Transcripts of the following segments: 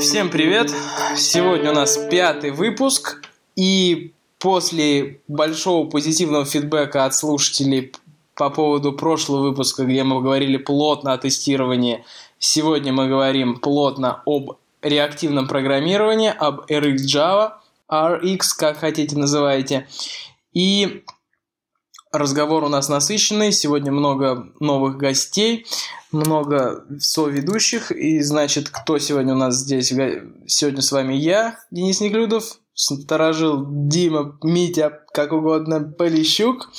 Всем привет! Сегодня у нас пятый выпуск, и после большого позитивного фидбэка от слушателей по поводу прошлого выпуска, где мы говорили плотно о тестировании, сегодня мы говорим плотно об реактивном программировании, об RX Java, RX, как хотите называйте. И разговор у нас насыщенный, сегодня много новых гостей много соведущих. И, значит, кто сегодня у нас здесь? Сегодня с вами я, Денис Неглюдов, сторожил Дима, Митя, как угодно, Полищук.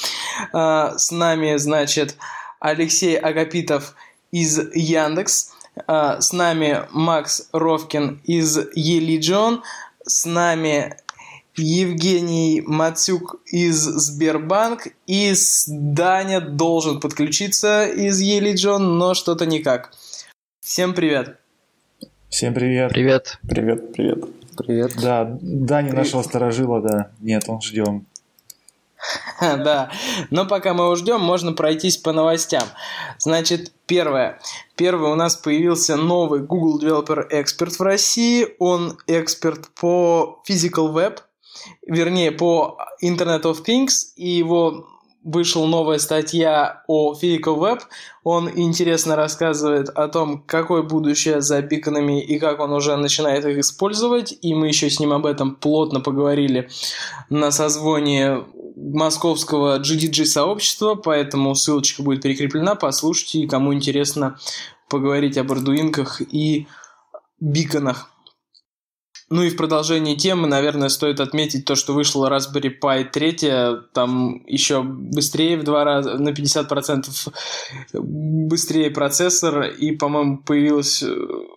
А, с нами, значит, Алексей Агапитов из Яндекс. А, с нами Макс Ровкин из Елиджон. С нами Евгений Мацюк из Сбербанк и Даня должен подключиться из Елиджон, но что-то никак. Всем привет. Всем привет. Привет. Привет, привет. Привет. Да, Дани привет. нашего сторожила, да. Нет, он ждем. Да, но пока мы его ждем, можно пройтись по новостям. Значит, первое. Первое, у нас появился новый Google Developer Expert в России. Он эксперт по Physical Web – вернее, по Internet of Things, и его вышла новая статья о Physical Web. Он интересно рассказывает о том, какое будущее за биконами и как он уже начинает их использовать. И мы еще с ним об этом плотно поговорили на созвоне московского GDG сообщества, поэтому ссылочка будет прикреплена. Послушайте, кому интересно поговорить об ардуинках и биконах. Ну и в продолжении темы, наверное, стоит отметить то, что вышла Raspberry Pi 3, там еще быстрее в два раза, на 50% быстрее процессор, и, по-моему, появилась...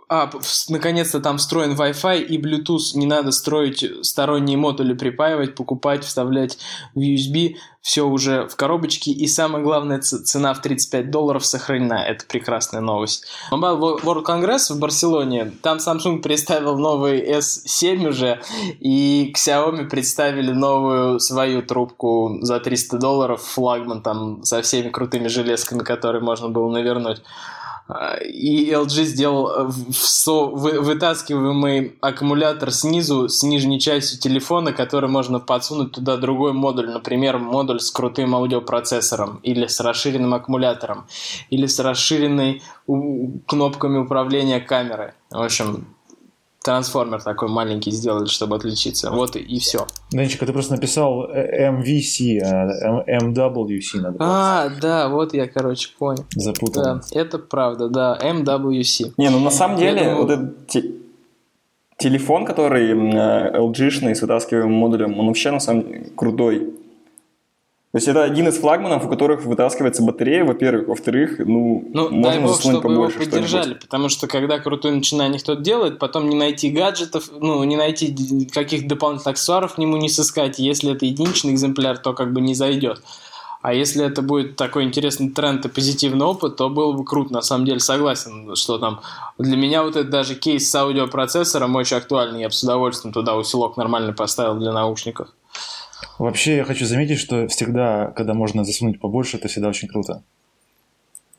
А, наконец-то там встроен Wi-Fi и Bluetooth, не надо строить сторонние модули, припаивать, покупать, вставлять в USB все уже в коробочке, и самое главное, цена в 35 долларов сохранена. Это прекрасная новость. Mobile World Congress в Барселоне, там Samsung представил новый S7 уже, и Xiaomi представили новую свою трубку за 300 долларов, флагман там со всеми крутыми железками, которые можно было навернуть. И LG сделал э, вытаскиваемый аккумулятор снизу, с нижней частью телефона, который можно подсунуть туда другой модуль, например, модуль с крутым аудиопроцессором, или с расширенным аккумулятором, или с расширенной кнопками управления камеры. В общем, трансформер такой маленький сделали, чтобы отличиться. Вот и, и все. Данечка, ты просто написал э, MVC, а MWC надо. А, да, вот я, короче, понял. Запутал. Да, это правда, да, MWC. Не, ну на самом деле, думаю... вот этот телефон, который LG-шный с вытаскиваемым модулем, он вообще на самом деле крутой. То есть это один из флагманов, у которых вытаскивается батарея, во-первых. Во-вторых, ну, ну можно дай бог, чтобы побольше. его поддержали, потому что когда крутой начинание кто-то делает, потом не найти гаджетов, ну, не найти каких-то дополнительных аксессуаров к нему не сыскать. Если это единичный экземпляр, то как бы не зайдет. А если это будет такой интересный тренд и позитивный опыт, то было бы круто. На самом деле согласен, что там для меня вот этот даже кейс с аудиопроцессором очень актуальный. Я бы с удовольствием туда усилок нормальный поставил для наушников. Вообще, я хочу заметить, что всегда, когда можно засунуть побольше, это всегда очень круто.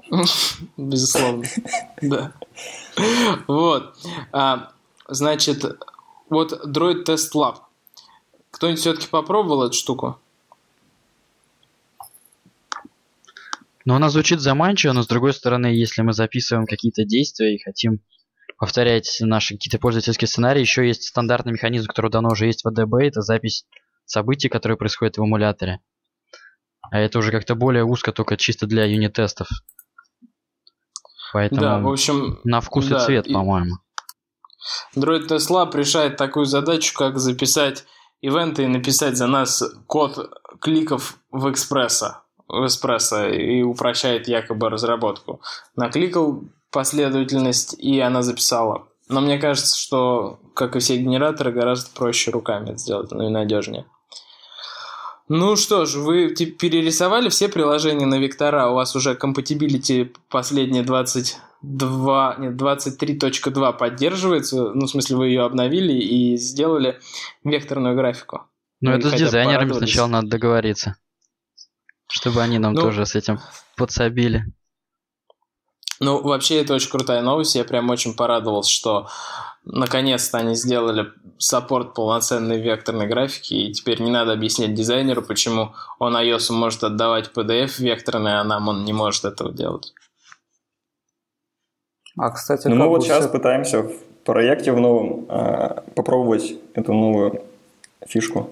Безусловно, да. Вот. А, значит, вот Droid Test Lab. Кто-нибудь все-таки попробовал эту штуку? Ну, она звучит заманчиво, но с другой стороны, если мы записываем какие-то действия и хотим повторять наши какие-то пользовательские сценарии, еще есть стандартный механизм, который давно уже есть в ADB, это запись событий, которые происходят в эмуляторе. А это уже как-то более узко, только чисто для юнит-тестов. Поэтому да, в общем, на вкус да, и цвет, и... по-моему. Droid Test Lab решает такую задачу, как записать ивенты и написать за нас код кликов в экспресса, в эспрессо и упрощает якобы разработку. Накликал последовательность, и она записала. Но мне кажется, что, как и все генераторы, гораздо проще руками это сделать, ну и надежнее. Ну что ж, вы перерисовали все приложения на вектора, у вас уже compatibility последние 22, нет, 23.2 поддерживается, ну в смысле вы ее обновили и сделали векторную графику. Ну это с дизайнерами сначала надо договориться, чтобы они нам ну, тоже с этим подсобили. Ну, вообще, это очень крутая новость. Я прям очень порадовался, что наконец-то они сделали саппорт полноценной векторной графики, и теперь не надо объяснять дизайнеру, почему он iOS может отдавать PDF векторный, а нам он не может этого делать. А, кстати, ну, мы вот сейчас пытаемся в проекте в новом э, попробовать эту новую фишку.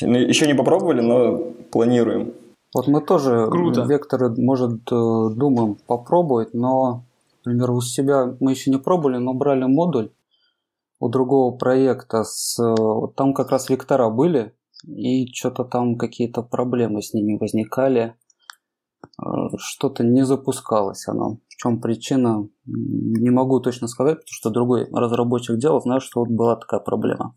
Ну, Еще не попробовали, но планируем. Вот мы тоже Круто. векторы, может, э, думаем попробовать, но, например, у себя мы еще не пробовали, но брали модуль у другого проекта. С, там как раз вектора были, и что-то там какие-то проблемы с ними возникали. Э, Что-то не запускалось оно. В чем причина, не могу точно сказать, потому что другой разработчик делал, знаю, что вот была такая проблема.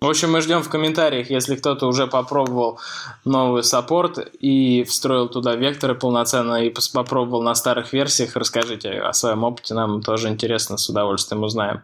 В общем, мы ждем в комментариях, если кто-то уже попробовал новый саппорт и встроил туда векторы полноценно и попробовал на старых версиях, расскажите о своем опыте, нам тоже интересно, с удовольствием узнаем.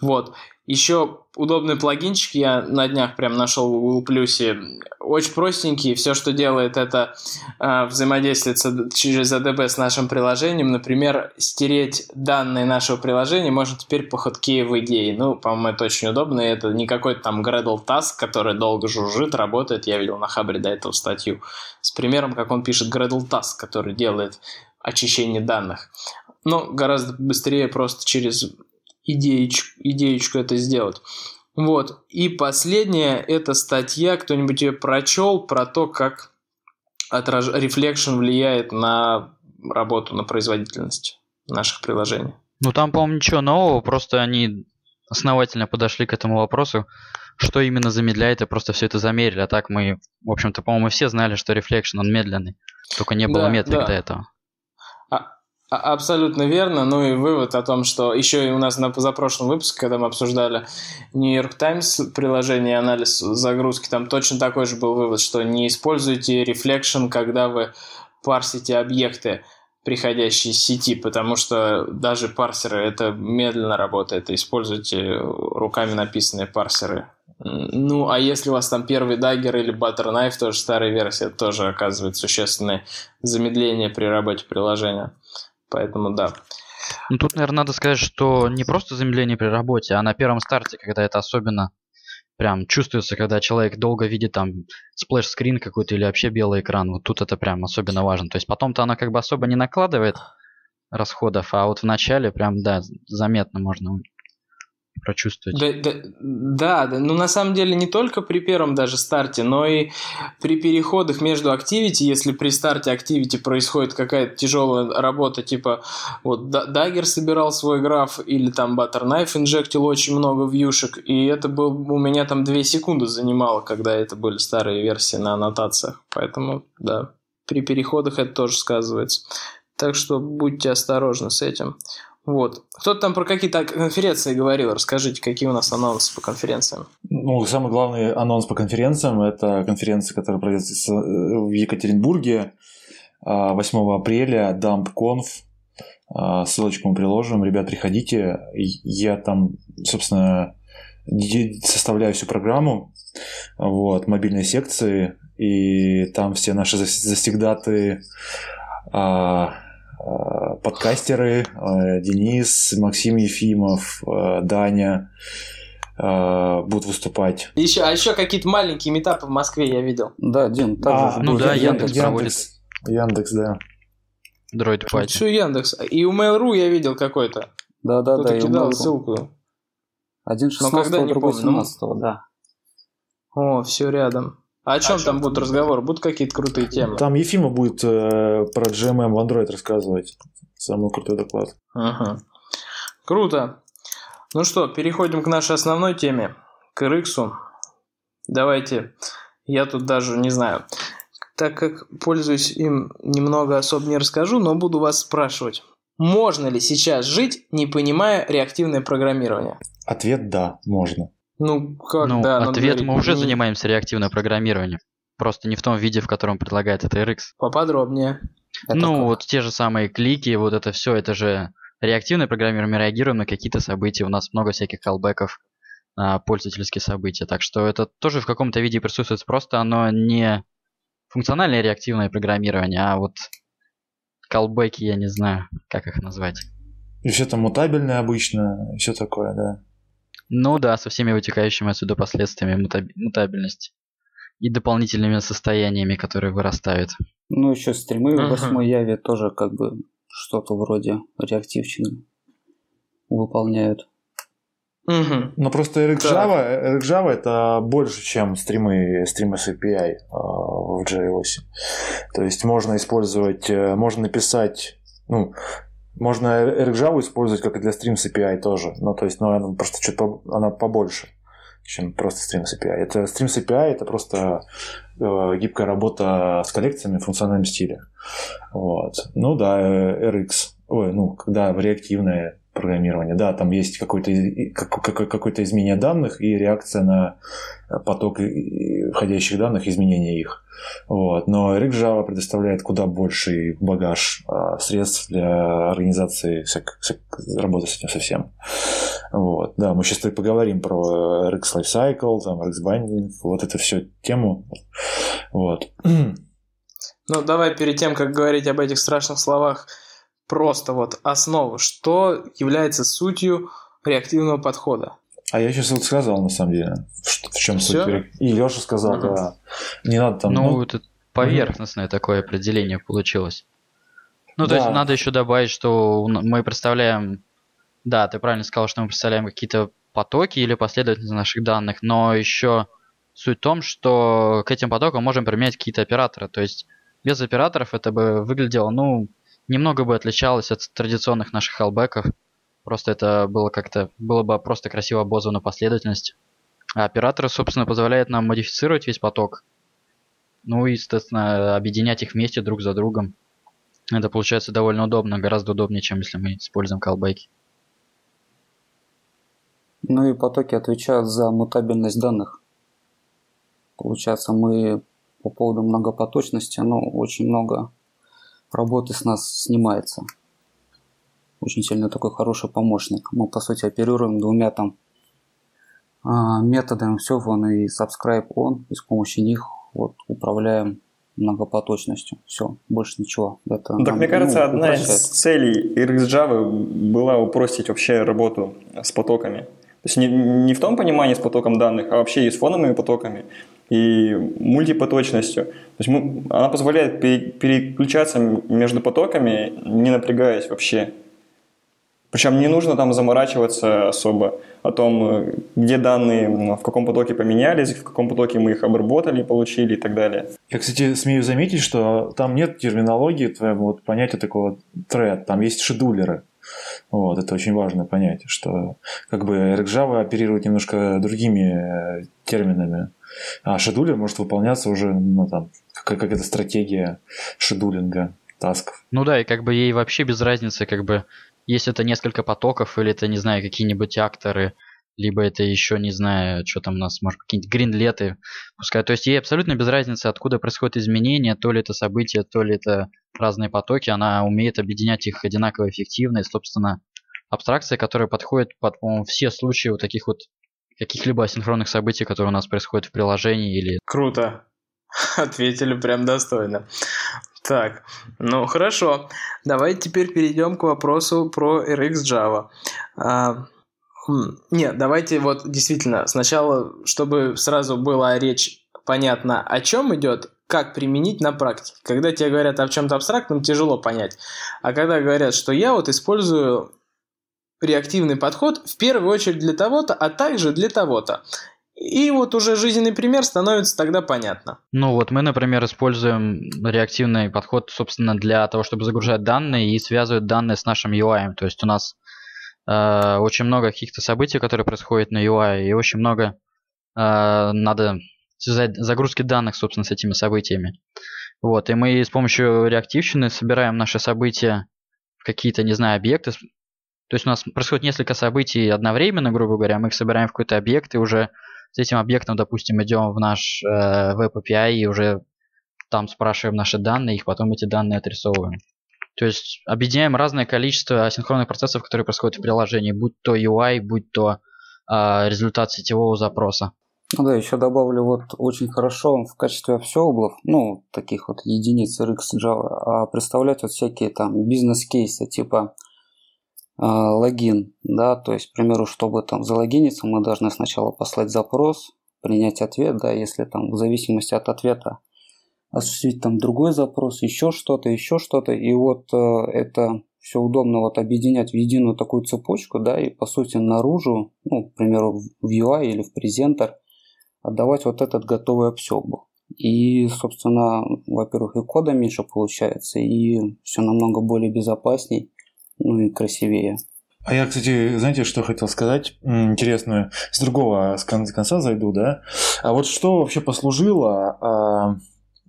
Вот. Еще удобный плагинчик я на днях прям нашел в Google Плюсе. Очень простенький. Все, что делает, это э, взаимодействует с AD через ADB с нашим приложением. Например, стереть данные нашего приложения можно теперь по в идее. Ну, по-моему, это очень удобно. И это не какой-то там Gradle Task, который долго жужжит, работает. Я видел на Хабре до этого статью с примером, как он пишет Gradle Task, который делает очищение данных. Но гораздо быстрее просто через идеечку, идеечку это сделать. Вот. И последняя это статья, кто-нибудь ее прочел, про то, как отраж... Reflection влияет на работу, на производительность наших приложений. Ну там, по-моему, ничего нового, просто они основательно подошли к этому вопросу, что именно замедляет, и просто все это замерили. А так мы, в общем-то, по-моему, все знали, что Reflection, он медленный. Только не было Да, метрик да. до этого. А- Абсолютно верно. Ну и вывод о том, что еще и у нас на позапрошлом выпуске, когда мы обсуждали New York Times приложение анализ загрузки, там точно такой же был вывод, что не используйте Reflection, когда вы парсите объекты, приходящие из сети, потому что даже парсеры это медленно работает. Используйте руками написанные парсеры. Ну, а если у вас там первый даггер или Butterknife, тоже старая версия, тоже оказывает существенное замедление при работе приложения. Поэтому да. Ну тут, наверное, надо сказать, что не просто замедление при работе, а на первом старте, когда это особенно прям чувствуется, когда человек долго видит там splash screen какой-то или вообще белый экран. Вот тут это прям особенно важно. То есть потом-то оно как бы особо не накладывает расходов, а вот в начале прям, да, заметно можно прочувствовать. Да, да, да, да, ну на самом деле не только при первом даже старте, но и при переходах между activity, если при старте activity происходит какая-то тяжелая работа, типа вот Dagger собирал свой граф или там Butterknife инжектил очень много вьюшек, и это был у меня там 2 секунды занимало, когда это были старые версии на аннотациях, поэтому да, при переходах это тоже сказывается. Так что будьте осторожны с этим. Вот. Кто-то там про какие-то конференции говорил. Расскажите, какие у нас анонсы по конференциям. Ну, самый главный анонс по конференциям – это конференция, которая пройдет э, в Екатеринбурге а, 8 апреля, DumpConf. А, Ссылочку мы приложим. Ребят, приходите. Я там, собственно, составляю всю программу вот, мобильной секции, и там все наши зас- завсегдаты а, а, подкастеры а, Денис, Максим Ефимов, а, Даня будут выступать. Еще, а еще какие-то маленькие метапы в Москве я видел. Да, также А, же ну да, Яндекс. Яндекс проводит. Яндекс, да. Дроид пати. Все Яндекс. И у Mail.ru я видел какой-то. Да, да, Кто-то да. кидал ссылку. Один Но 16 когда, не другой помню, ну. 17 да. О, все рядом. А о чем чем там будут разговоры? Будут какие-то крутые темы? Там Ефима будет э, про GMM в Android рассказывать. Самый крутой доклад. Ага. Круто. Ну что, переходим к нашей основной теме, к RX. Давайте, я тут даже не знаю, так как пользуюсь им, немного особо не расскажу, но буду вас спрашивать. Можно ли сейчас жить, не понимая реактивное программирование? Ответ – да, можно. Ну, как, Ну, да. ответ говорить мы уже занимаемся реактивным программированием. Просто не в том виде, в котором предлагает это RX. Поподробнее. Это ну, как? вот те же самые клики, вот это все, это же реактивное программирование, мы реагируем на какие-то события, у нас много всяких колбеков на пользовательские события, так что это тоже в каком-то виде присутствует, просто оно не функциональное реактивное программирование, а вот колбеки, я не знаю, как их назвать. И все там мутабельное обычно, все такое, да. Ну да, со всеми вытекающими отсюда последствиями мутабельности. И дополнительными состояниями, которые вырастают. Ну, еще стримы Ага. в восьмой яве тоже как бы что-то вроде реактивщины выполняют. Мгм. Но просто RxJava, RxJava это больше, чем стримы, стримы с API а, в J8. То есть можно использовать, э, можно написать, ну, можно RxJava использовать как и для Stream с API тоже. Ну, то есть, ну, она просто чуть по- она побольше, чем просто Stream с API. Это Stream с API это просто э, гибкая работа с коллекциями в функциональном стиле. Вот. Ну да, RX. Ой, ну, когда реактивное программирование. Да, там есть какое-то и- как- как- какое-то изменение данных и реакция на поток входящих данных, изменение их. Вот. Но RxJava предоставляет куда больший багаж а, средств для организации всяк- всяк- работы с этим совсем. Вот. Да, мы сейчас и поговорим про RX Lifecycle, там, RX Binding, вот это все тему. Вот. Ну, давай перед тем, как говорить об этих страшных словах, просто вот основу. Что является сутью реактивного подхода? А я сейчас вот сказал, на самом деле, в, в чем Всё? суть. И Леша сказал, да. Не надо там... ну, ну, это поверхностное такое определение получилось. Ну, то Да. есть надо еще добавить, что мы представляем... Да, ты правильно сказал, что мы представляем какие-то потоки или последовательность наших данных, но еще суть в том, что к этим потокам можем применять какие-то операторы. То есть без операторов это бы выглядело, ну, немного бы отличалось от традиционных наших хеллбеков. Просто это было как-то, было бы просто красиво обозвано последовательность. А операторы, собственно, позволяют нам модифицировать весь поток. Ну и, естественно, объединять их вместе друг за другом. Это получается довольно удобно, гораздо удобнее, чем если мы используем колбеки. Ну и потоки отвечают за мутабельность данных. Получается, мы по поводу многопоточности, ну, очень много работы с нас снимается. Очень сильно такой хороший помощник. Мы, по сути, оперируем двумя там а, методами все on и subscribe on, и с помощью них вот управляем многопоточностью. Все, больше ничего. Это так нам, мне кажется, ну, одна из целей RxJava была упростить вообще работу с потоками. То есть не, не в том понимании с потоком данных, а вообще и с фоновыми потоками, и мультипоточностью. То есть мы, она позволяет пере- переключаться между потоками, не напрягаясь вообще. Причем не нужно там заморачиваться особо о том, э, где данные м, в каком потоке поменялись, в каком потоке мы их обработали, получили и так далее. Я, кстати, смею заметить, что там нет терминологии твоего вот понятия такого тред, там есть шедулеры. Вот, это очень важное понятие, что как бы RxJava оперирует немножко другими э, терминами, а шедулер может выполняться уже, ну, там, как, как это стратегия шедулинга тасков. Ну да, и как бы ей вообще без разницы, как бы, если это несколько потоков, или это, не знаю, какие-нибудь акторы, либо это еще, не знаю, что там у нас, может, какие-нибудь гринлеты, пускай. То есть ей абсолютно без разницы, откуда происходит изменение, то ли это события, то ли это разные потоки, она умеет объединять их одинаково эффективно, и, собственно, абстракция, которая подходит под, по-моему, все случаи вот таких вот каких-либо асинхронных событий, которые у нас происходят в приложении или Круто. Ответили прям достойно. Так, ну хорошо. Давайте теперь перейдем к вопросу про RxJava. А, хм, нет, давайте вот действительно сначала, чтобы сразу была речь понятна, о чем идет, как применить на практике. Когда тебе говорят о чем-то абстрактном, тяжело понять. А когда говорят, что я вот использую реактивный подход в первую очередь для того-то, а также для того-то. И вот уже жизненный пример становится тогда понятно. Ну вот мы, например, используем реактивный подход, собственно, для того, чтобы загружать данные и связывать данные с нашим UI. То есть у нас э, очень много каких-то событий, которые происходят на UI, и очень много э, надо связать загрузки данных, собственно, с этими событиями. Вот, и мы с помощью реактивщины собираем наши события в какие-то, не знаю, объекты. То есть у нас происходит несколько событий одновременно, грубо говоря, мы их собираем в какой-то объект, и уже с этим объектом, допустим, идем в наш э, веб API и уже там спрашиваем наши данные, их потом эти данные отрисовываем. То есть объединяем разное количество асинхронных процессов, которые происходят в приложении, будь то UI, будь то э, результат сетевого запроса. Ну да, еще добавлю, вот очень хорошо в качестве обсеблов, ну, таких вот единиц RX Java, а представлять вот всякие там бизнес-кейсы, типа логин, да, то есть, к примеру, чтобы там залогиниться, мы должны сначала послать запрос, принять ответ, да, если там в зависимости от ответа осуществить там другой запрос, еще что-то, еще что-то, и вот э, это все удобно вот объединять в единую такую цепочку, да, и по сути наружу, ну, к примеру, в UI или в презентер отдавать вот этот готовый обсебл. И, собственно, во-первых, и кода меньше получается, и все намного более безопасней, ну и красивее. А я, кстати, знаете, что хотел сказать? Интересную. С другого с конца зайду, да? А вот что вообще послужило а,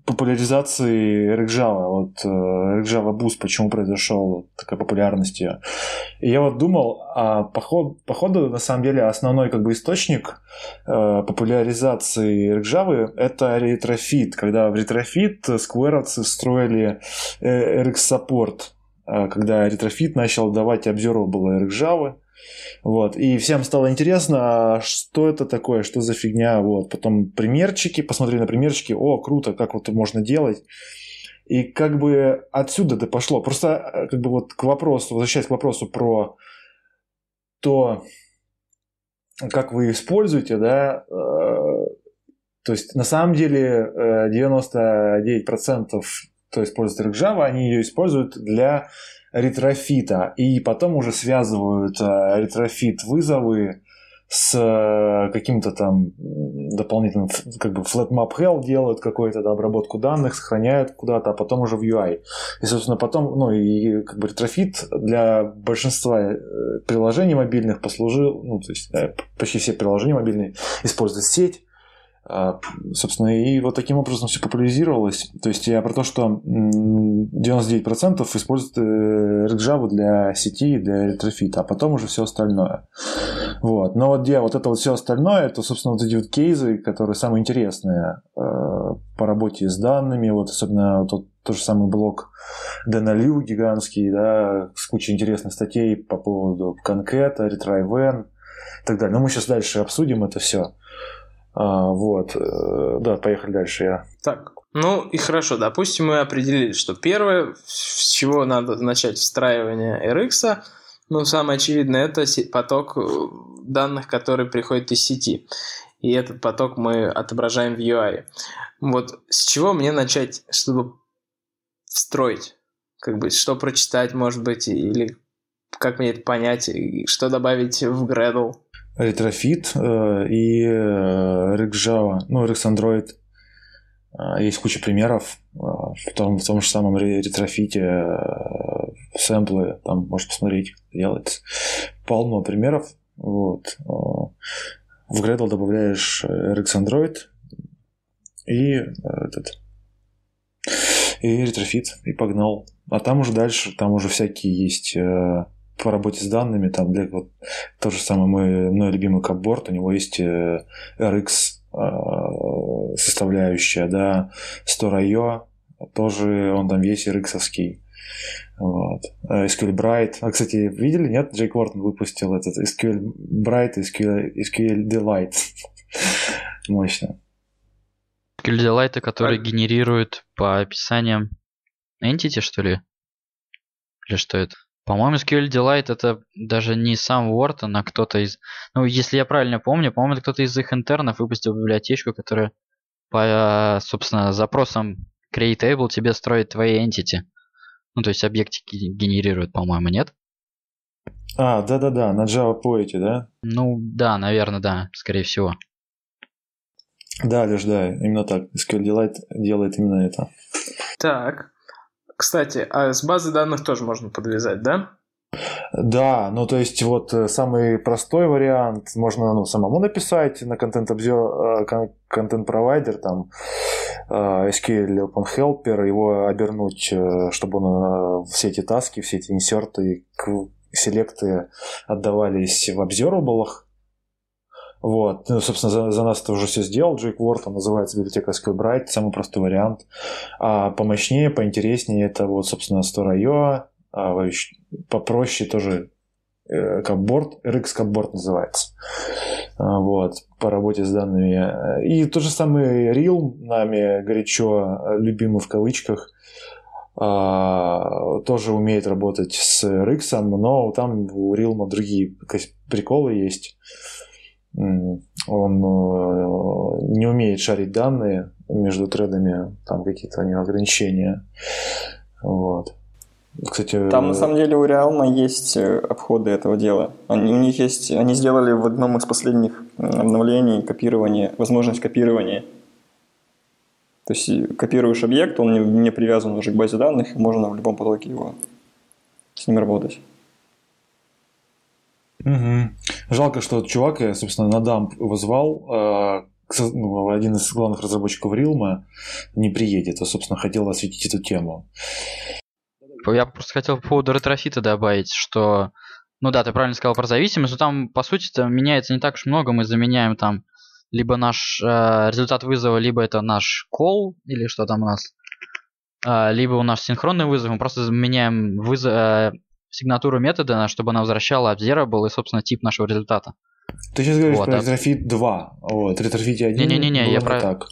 популяризации RxJava, вот RxJava Boost, почему произошел такая популярность ее. И я вот думал, а поход, походу, на самом деле, основной как бы источник э, популяризации RxJava это Retrofit, когда в Retrofit скверовцы строили э, RX Support, э, когда Retrofit начал давать observable RxJava, вот. И всем стало интересно, а что это такое, что за фигня. Вот. Потом примерчики, посмотрели на примерчики, о, круто, как вот можно делать. И как бы отсюда это пошло. Просто э, как бы вот к вопросу, возвращаясь к вопросу про то, как вы используете, да, э, то есть на самом деле 99% кто использует Java, они ее используют для Retrofit а, и потом уже связывают э, Retrofit вызовы с э, каким-то там дополнительным, как бы flatmap hell делают какую-то да, обработку данных, сохраняют куда-то, а потом уже в UI. И, собственно, потом, ну, и как бы Retrofit для большинства э, приложений мобильных послужил, ну, то есть почти все приложения мобильные используют сеть, собственно, и вот таким образом все популяризировалось. То есть я про то, что 99% используют RxJava э, для сети, для Retrofit а, а потом уже все остальное. Вот. Но вот где вот это вот все остальное, это, собственно, вот эти вот кейсы, которые самые интересные э, по работе с данными, вот особенно тот, тот же самый блог Дэна гигантский, да, с кучей интересных статей по поводу concat а, retryWhen и так далее. Но мы сейчас дальше обсудим это все. А, вот. Э, да, поехали дальше. Я. Так, ну и хорошо, допустим, мы определили, что первое, с чего надо начать встраивание RX, ну, самое очевидное, это поток э, данных, который приходит из сети. И этот поток мы отображаем в UI. Вот с чего мне начать, чтобы встроить? Как бы, что прочитать, может быть, или как мне это понять, что добавить в Gradle? Retrofit э, и э, RxJava, ну, RxAndroid. Э, есть куча примеров в том, в том же самом Retrofit е, сэмплы, там можешь посмотреть, делается. Полно примеров. Вот. В Gradle добавляешь RxAndroid и этот и Retrofit, и погнал. А там уже дальше, там уже всякие есть по работе с данными, там для вот то же самое мой, мой любимый Cupboard, у него есть э, RX э, составляющая, да, StorIO, тоже он там весь RX-овский. Вот. Э, SQLBrite. А, кстати, видели, нет? Джейк Уортон выпустил этот SQLBrite и SQL, SQLDelight. Мощно. SQL Delight, который а... генерирует по описаниям Entity, что ли? Или что это? По-моему, SQL Delight это даже не сам Уортон, а кто-то из... Ну, если я правильно помню, по-моему, это кто-то из их интернов выпустил библиотечку, которая по, собственно, запросам createable тебе строит твои entity. Ну, то есть объектики генерирует, по-моему, нет? А, да-да-да, на Java Poet, да? Ну, да, наверное, да, скорее всего. Да, Леш, да, именно так. SQL Delight делает именно это. Так, кстати, а с базы данных тоже можно подвязать, да? Да, ну то есть вот э, самый простой вариант можно ну, самому написать на контент обзор контент провайдер там э, SQL Open Helper, его обернуть, э, чтобы он все эти таски, все эти инсерты, селекты отдавались в observable вот. Ну, собственно, за, за нас это уже все сделал. Джейк Уортон называется библиотека SQLBright, самый простой вариант. А помощнее, поинтереснее это вот, собственно, Store.io, а попроще тоже э, капборд, RX капборд называется. а, вот, по работе с данными. И тот же самый Real, нами горячо любимый в кавычках, а, тоже умеет работать с RX, но там у Realm другие приколы есть. Он э, не умеет шарить данные между тредами, там какие-то у него ограничения. Вот. Кстати, там на самом деле у Realm есть э, обходы этого дела. Они, у них есть, они сделали в одном из последних обновлений копирование, возможность копирования. То есть копируешь объект, он не, не привязан уже к базе данных, можно в любом потоке его с ним работать. Угу. Жалко, что чувак, я, собственно, на дамп его звал, э, ну, один из главных разработчиков Рилма не приедет, а, собственно, хотел осветить эту тему. Я просто хотел по поводу ретрофита добавить, что, ну да, ты правильно сказал про зависимость, но там, по сути, меняется не так уж много, мы заменяем там либо наш э, результат вызова, либо это наш call, или что там у нас, э, либо у нас синхронный вызов, мы просто меняем вызов, э, сигнатуру метода, чтобы она возвращала observable и, собственно, тип нашего результата. Ты сейчас говоришь вот, про Retrofit 2, вот, Retrofit 1 Не-не-не, я про... так.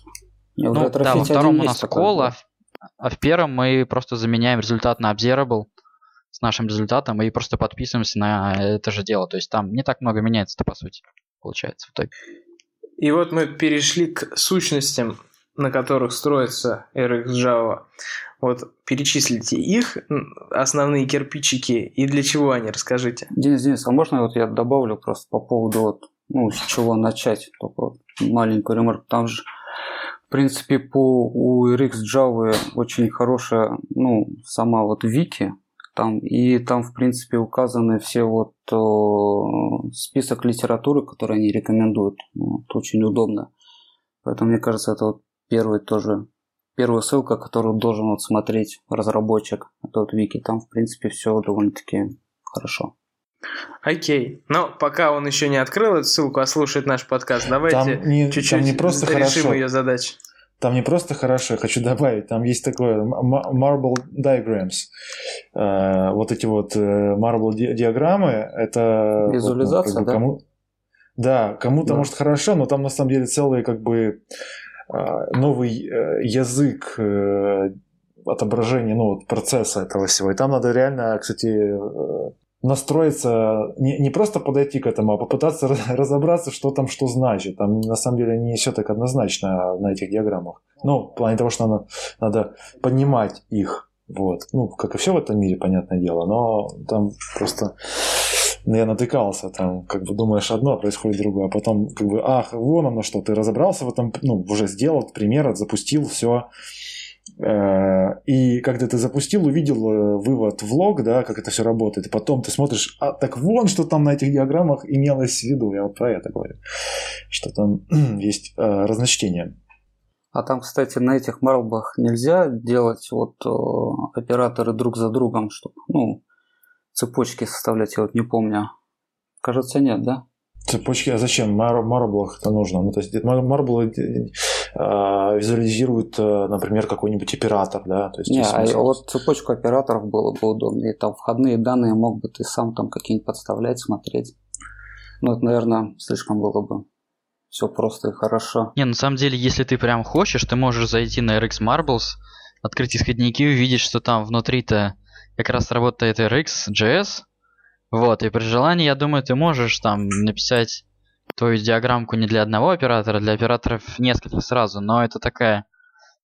Ну, да, во втором у нас call, а в, а в первом мы просто заменяем результат на observable с нашим результатом и просто подписываемся на это же дело. То есть там не так много меняется-то, по сути, получается в итоге. И вот мы перешли к сущностям, на которых строится RX Java. Вот перечислите их, основные кирпичики, и для чего они, расскажите. Денис, Денис, а можно вот я добавлю просто по поводу вот, ну, с чего начать, только маленькую ремарку. Там же, в принципе, по у RX Java очень хорошая, ну, сама вот вики, там, и там, в принципе, указаны все вот э, список литературы, которые они рекомендуют. Вот, очень удобно. Поэтому, мне кажется, это вот первый тоже первая ссылка, которую должен вот смотреть разработчик. Это вот вики. Там, в принципе, все довольно-таки хорошо. Окей. Но пока он еще не открыл эту ссылку, а слушает наш подкаст, давайте там не, чуть-чуть там не просто решим хорошо. ее задачу. Там не просто хорошо, я хочу добавить, там есть такое marble diagrams. Э, вот эти вот э, marble диаграммы, это... Визуализация, вот, ну, как бы, да? Кому... Да, кому-то да. может хорошо, но там на самом деле целые как бы новый язык отображения ну, вот, процесса этого всего. И там надо реально, кстати, настроиться, не, не просто подойти к этому, а попытаться разобраться, что там что значит. Там на самом деле не все так однозначно на этих диаграммах. Ну, в плане того, что надо, надо понимать их. Вот. Ну, как и все в этом мире, понятное дело, но там просто я натыкался, там, как бы думаешь одно, а происходит другое, а потом, как бы, ах, вон оно что, ты разобрался в этом, ну, уже сделал пример, запустил, все, Э, и когда ты запустил, увидел э, вывод в лог, да, как это все работает, и потом ты смотришь, а так вон, что там на этих диаграммах имелось в виду, я вот про это говорю, что там есть э, разночтение. А там, кстати, на этих марблах нельзя делать вот операторы друг за другом, чтобы, ну, цепочки составлять, я вот не помню. Кажется, нет, да? Цепочки, а зачем? Мар марблах это нужно. Ну, то есть марблы э, визуализируют, э, например, какой-нибудь оператор, да? То есть, Не, а вот цепочку операторов было бы удобнее. Там входные данные мог бы ты сам там какие-нибудь подставлять, смотреть. Ну, это, наверное, слишком было бы все просто и хорошо. Не, на самом деле, если ты прям хочешь, ты можешь зайти на RX Marbles, открыть исходники и увидеть, что там внутри-то как раз работает RX.js, вот, и при желании, я думаю, ты можешь там написать твою диаграммку не для одного оператора, а для операторов нескольких сразу, но это такая,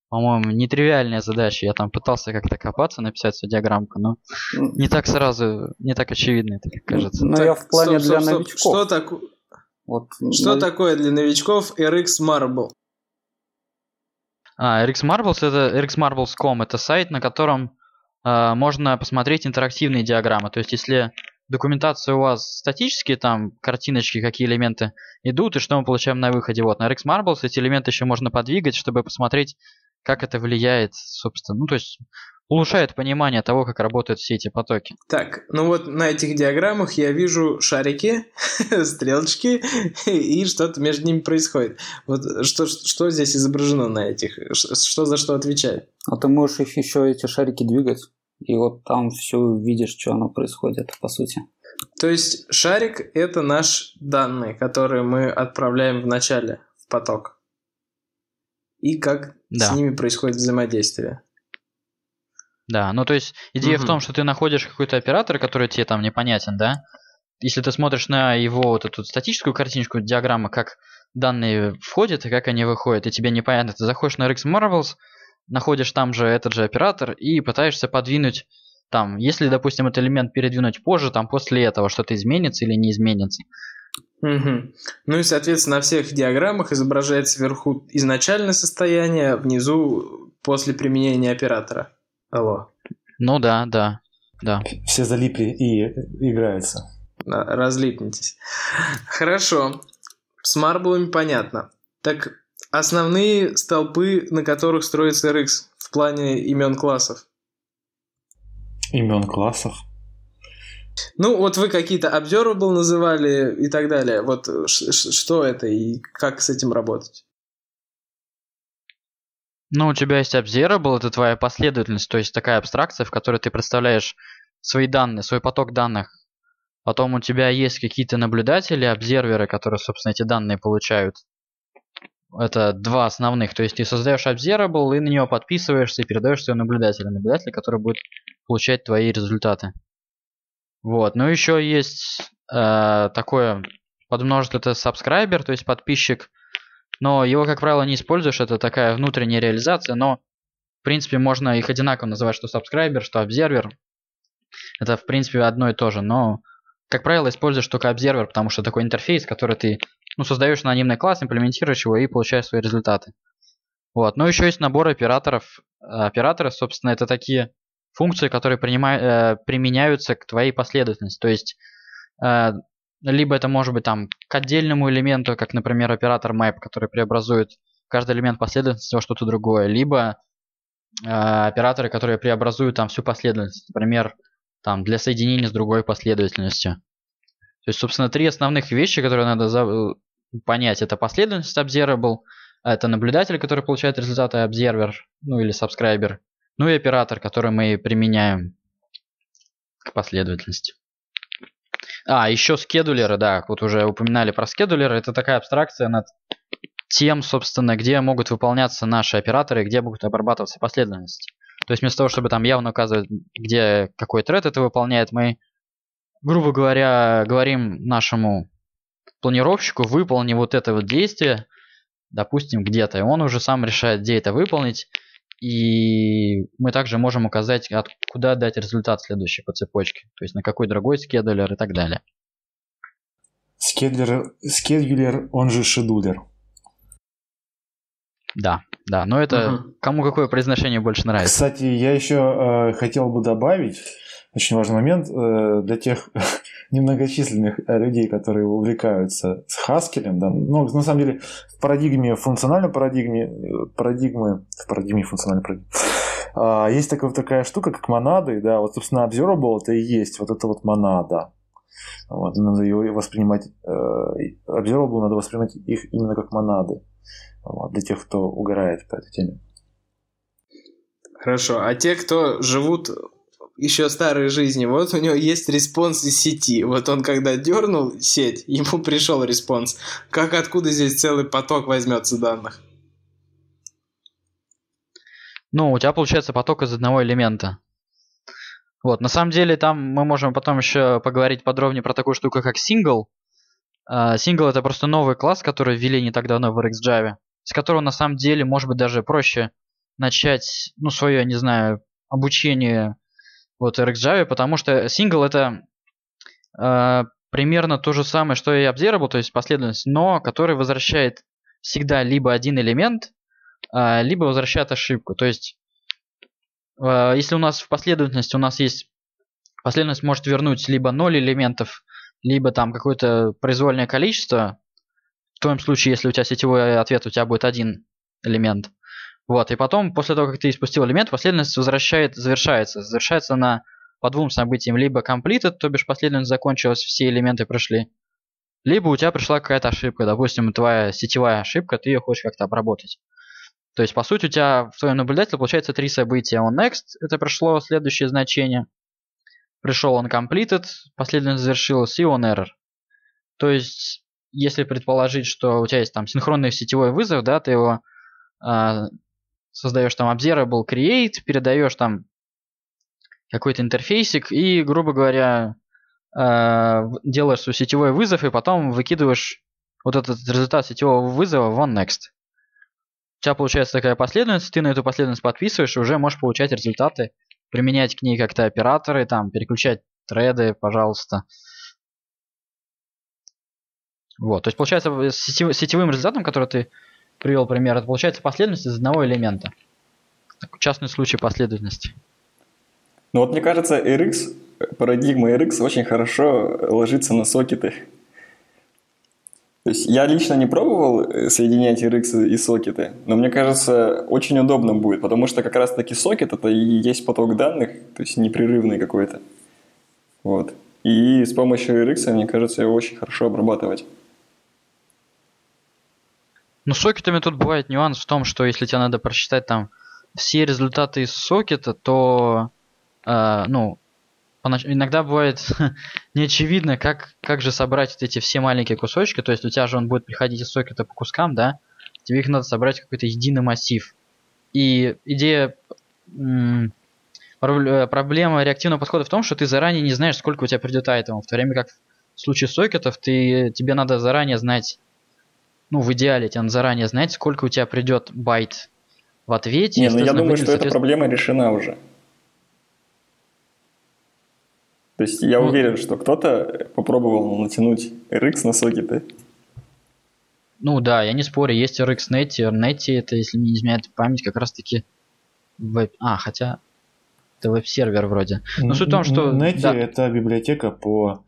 по-моему, нетривиальная задача. Я там пытался как-то копаться, написать свою диаграммку, но не так сразу, не так очевидно, это как кажется. Ну, я в плане стоп, для стоп, новичков. Что, так... вот, что на... такое для новичков RX Marble? А, RX Marbles это rxmarbles.com, это сайт, на котором можно посмотреть интерактивные диаграммы. То есть, если документация у вас статические, там картиночки, какие элементы идут и что мы получаем на выходе. Вот на RX Marbles эти элементы еще можно подвигать, чтобы посмотреть, как это влияет, собственно. Ну, то есть улучшает понимание того, как работают все эти потоки. Так, ну вот на этих диаграммах я вижу шарики, стрелочки, и что-то между ними происходит. Вот что, что здесь изображено на этих? Что за что отвечает? А ты можешь их еще эти шарики двигать? и вот там все видишь, что оно происходит, по сути. То То есть шарик – это наш данные, которые мы отправляем в начале в поток. И как Да. с ними происходит взаимодействие. Да, ну то есть идея в Мгм. том, что ты находишь какой-то оператор, который тебе там непонятен, да? Если ты смотришь на его вот эту статическую картиночку, диаграмма, как данные входят и как они выходят, и тебе непонятно, ты заходишь на RX Marvels, находишь там же этот же оператор и пытаешься подвинуть там, если, допустим, этот элемент передвинуть позже, там после этого что-то изменится или не изменится. Мгм. Ну и, соответственно, на всех диаграммах изображается вверху изначальное состояние, внизу после применения оператора. Алло. Ну да, да, да. Все залипли и играются. Да, Разлипнитесь. Хорошо. С марблами понятно. Так, основные столпы, на которых строится RX в плане имен классов. Имен классов. Ну, вот вы какие-то observable называли и так далее. Вот ш- что это и как с этим работать? Ну, у тебя есть observable, это твоя последовательность, то есть такая абстракция, в которой ты представляешь свои данные, свой поток данных. Потом у тебя есть какие-то наблюдатели, обсерверы, которые, собственно, эти данные получают. Это два основных. То есть ты создаешь observable и на него подписываешься и передаешь своего наблюдателя. Наблюдателя, который будет получать твои результаты. Вот. Ну, еще есть э, такое подмножество, это subscriber, то есть подписчик. Но его, как правило, не используешь, это такая внутренняя реализация, но в принципе можно их одинаково называть, что subscriber, что observer. Это в принципе одно и то же, но как правило используешь только observer, потому что такой интерфейс, который ты ну, создаешь анонимный класс, имплементируешь его и получаешь свои результаты. Вот. Но еще есть набор операторов. Операторы, собственно, это такие функции, которые принима- э, применяются к твоей последовательности. То есть э, либо это может быть там к отдельному элементу, как, например, оператор map, который преобразует каждый элемент последовательности во что-то другое, либо э, операторы, которые преобразуют там всю последовательность, например, там для соединения с другой последовательностью. То есть, собственно, три основных вещи, которые надо за- понять, это последовательность observable, это наблюдатель, который получает результаты observer, ну или subscriber, ну и оператор, который мы применяем к последовательности. А, еще скедулеры, да, вот уже упоминали про скедулеры. Это такая абстракция над тем, собственно, где могут выполняться наши операторы, где могут обрабатываться последовательности. То есть вместо того, чтобы там явно указывать, где какой тред это выполняет, мы, грубо говоря, говорим нашему планировщику, выполни вот это вот действие, допустим, где-то. И он уже сам решает, где это выполнить. И мы также можем указать, от- куда дать результат следующий по цепочке. То есть на какой другой скедулер и так далее. Скедлер, скедулер, он же шедулер. Да, да. Но это Мгм. кому какое произношение больше нравится. Кстати, я еще э, хотел бы добавить очень важный момент э, для тех немногочисленных э, людей, которые увлекаются с Хаскелем. Да, ну, на самом деле, в парадигме, функциональной парадигме, э, парадигмы, в парадигме функциональной парадигмы, а, есть такая, такая штука, как монады, да, вот, собственно, observable это и есть вот это вот монада. Вот, надо ее воспринимать, э, observable надо воспринимать их именно как монады. Вот, для тех, кто угорает по этой теме. Хорошо. А те, кто живут еще старой жизни, вот у него есть response из сети. Вот он когда дернул сеть, ему пришел response. Как откуда здесь целый поток возьмется данных? Ну, у тебя получается поток из одного элемента. Вот, на самом деле там мы можем потом еще поговорить подробнее про такую штуку, как single. А, Single это просто новый класс, который ввели не так давно в RxJava, с которого на самом деле может быть даже проще начать, ну, свое, не знаю, обучение вот RxJava, потому что single это э, примерно то же самое, что и observable, то есть последовательность, но который возвращает всегда либо один элемент, а, либо возвращает ошибку. То есть, э, если у нас в последовательности у нас есть последовательность может вернуть либо 0 элементов, либо там какое-то произвольное количество. В твоем случае, если у тебя сетевой ответ, у тебя будет один элемент. Вот, и потом, после того, как ты испустил элемент, последовательность возвращает, завершается. Завершается она по двум событиям. Либо completed, то бишь последовательность закончилась, все элементы прошли. Либо у тебя пришла какая-то ошибка. Допустим, твоя сетевая ошибка, ты ее хочешь как-то обработать. То есть, по сути, у тебя в твоем наблюдателе получается три события. On next, это пришло следующее значение. пришел он completed, последовательность завершилась, и он error. То есть, если предположить, что у тебя есть там синхронный сетевой вызов, да, ты его э, создаешь там observable create, передаешь там какой-то интерфейсик и, грубо говоря, э, делаешь свой сетевой вызов и потом выкидываешь вот этот результат сетевого вызова в OneNext. У тебя получается такая последовательность, ты на эту последовательность подписываешь и уже можешь получать результаты, применять к ней как-то операторы, там, переключать треды, пожалуйста. Вот, то есть получается сетевым результатом, который ты привел пример, это получается последовательность из одного элемента. Частный случай последовательности. Ну вот мне кажется, RX, парадигма RX очень хорошо ложится на сокеты. То есть я лично не пробовал э, соединять RX и сокеты, но мне кажется, очень удобно будет, потому что как раз-таки сокет это и есть поток данных, то есть непрерывный какой-то. Вот. И с помощью RX, мне кажется, его очень хорошо обрабатывать. Ну, сокетами тут бывает нюанс в том, что если тебе надо просчитать там все результаты из сокета, то э, ну, иногда бывает не очевидно, как, как же собрать вот эти все маленькие кусочки. То есть у тебя же он будет приходить из сокета по кускам, да? Тебе их надо собрать в какой-то единый массив. И идея э, проблема реактивного подхода в том, что ты заранее не знаешь, сколько у тебя придет айтемов. В то время как в случае сокетов ты, тебе надо заранее знать, ну, в идеале тебе надо заранее знать, сколько у тебя придет байт в ответе. Не, ну я думаю, что эта проблема решена уже. То есть я ну, уверен, что кто-то попробовал натянуть RX на сокеты. Ну да, я не спорю, есть RX Netty. Netty это, если мне не изменяет память, как раз таки. А, хотя это веб-сервер вроде. Но суть в том, что... Netty да. это библиотека по...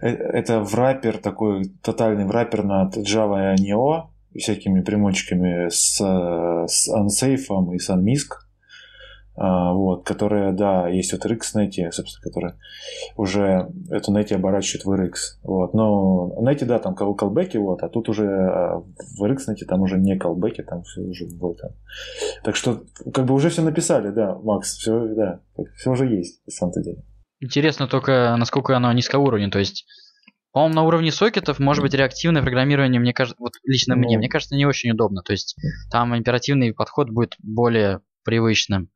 Э, это враппер, такой тотальный враппер над Java и Neo, всякими примочками с, с Unsafe и с Unmisk. А, вот, которая, да, есть вот RxNet, собственно, которая уже эту NET оборачивает в RX. Вот, но NET, да, там колбеки, вот, а тут уже а, в RxNet там уже не колбеки, там все уже в этом. Так что, как бы уже все написали, да, Макс, все, да, все уже есть, на самом деле. Интересно только, насколько оно низкоуровневое, то есть по-моему, на уровне сокетов, может быть, реактивное программирование, мне кажется, вот лично ну, мне, мне кажется, не очень удобно. То есть там императивный подход будет более привычным.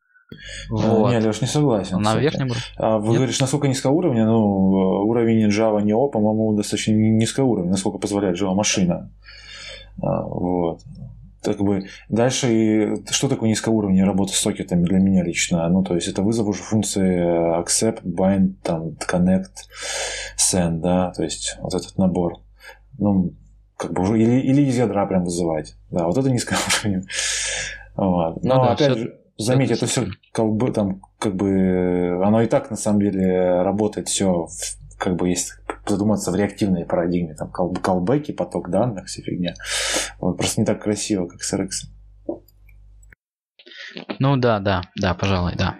Вот. Не, Леш, не согласен. На верхнем уровне? А, вы Нет? говоришь, насколько низкоуровня? Ну, уровень Java NEO, по-моему, достаточно низкоуровень, насколько позволяет Java машина. А, вот. Так бы дальше что такое низкоуровневая работа с сокетами для меня лично? Ну, то есть это вызов уже функции accept, bind, там, connect, send, да, то есть вот этот набор. Ну, как бы уже или, или из ядра прям вызывать. Да, вот это низкоуровневое. Вот. Но, ну, да, опять все... же, Заметь, это все как бы там, как бы, оно и так на самом деле работает все, как бы, есть задуматься в реактивной парадигме, там, колбеки, поток данных, вся фигня. Вот, просто не так красиво, как с RX. Ну да, да, да, пожалуй, да.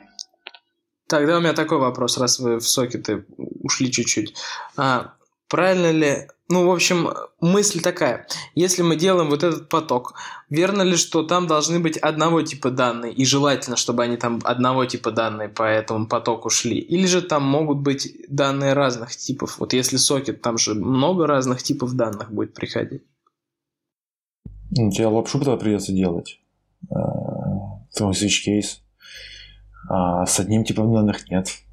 Тогда у меня такой вопрос, раз вы в сокеты ушли чуть-чуть. А, правильно ли ну, в общем, мысль такая. Если мы делаем вот этот поток, верно ли, что там должны быть одного типа данные, и желательно, чтобы они там одного типа данные по этому потоку шли? Или же там могут быть данные разных типов? Вот если сокет, там же много разных типов данных будет приходить. Ну, тебе лапшу тогда придется делать. Э, твой switch case. А с одним типом данных нет.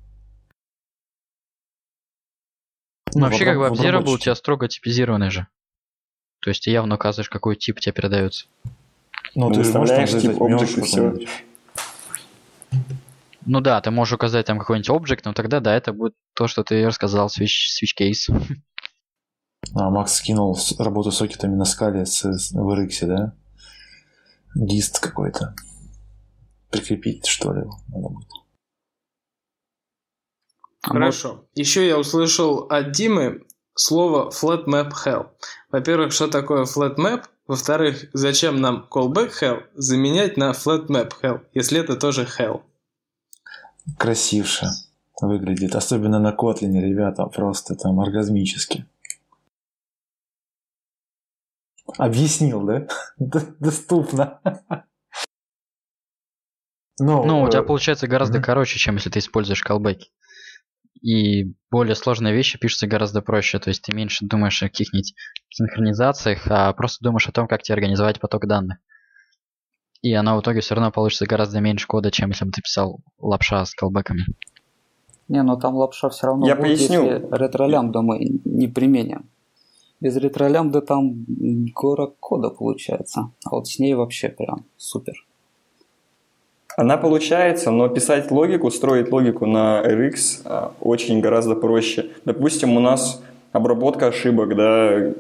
Ну, вообще, как бы Observable у тебя строго типизированный же. То есть ты явно указываешь, какой тип тебе передается. Ну, ну ты выставляешь тип объект и все. Ну да, ты можешь указать там какой-нибудь объект, но тогда да, это будет то, что ты рассказал, switch, switch case. А, Макс скинул работу с сокетами на скале с, с, в RX, да? Гист какой-то. Прикрепить, что ли, надо будет. Хорошо. Вот. Еще я услышал от Димы слово flat map hell. Во-первых, что такое flat map? Во-вторых, зачем нам callback hell заменять на flat map hell, если это тоже hell? Красивше выглядит. Особенно на Kotlin, ребята, просто там оргазмически. Объяснил, да? Доступно. Ну, ну, у тебя получается гораздо короче, чем если ты используешь callback. И более сложные вещи пишутся гораздо проще. То есть ты меньше думаешь о каких-нибудь синхронизациях, а просто думаешь о том, как тебе организовать поток данных. И оно в итоге все равно получится гораздо меньше кода, чем если бы ты писал лапша с колбеками. Не, но там лапша все равно Я будет, поясню. если ретролямбда мы не применим. Без ретролямбды там город кода получается. А вот с ней вообще прям супер. Она получается, но писать логику, строить логику на RX а, очень гораздо проще. Допустим, у нас обработка ошибок, да, э,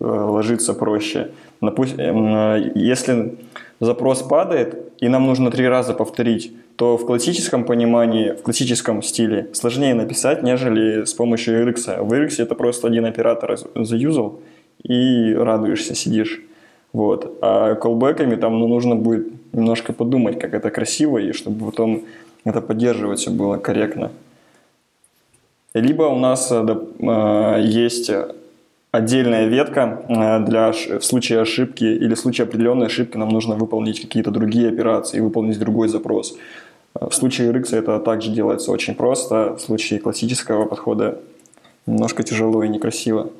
ложится проще. Допустим, э, если запрос падает, и нам нужно три раза повторить, то в классическом понимании, в классическом стиле сложнее написать, нежели с помощью RX. В RX это просто один оператор заюзал и радуешься, сидишь. Вот. А колбеками там ну, нужно будет немножко подумать, как это красиво, и чтобы потом это поддерживать все было корректно. Либо у нас э, э, есть отдельная ветка э, для в случае ошибки или в случае определенной ошибки нам нужно выполнить какие-то другие операции, выполнить другой запрос. В случае RX это также делается очень просто, в случае классического подхода немножко тяжело и некрасиво.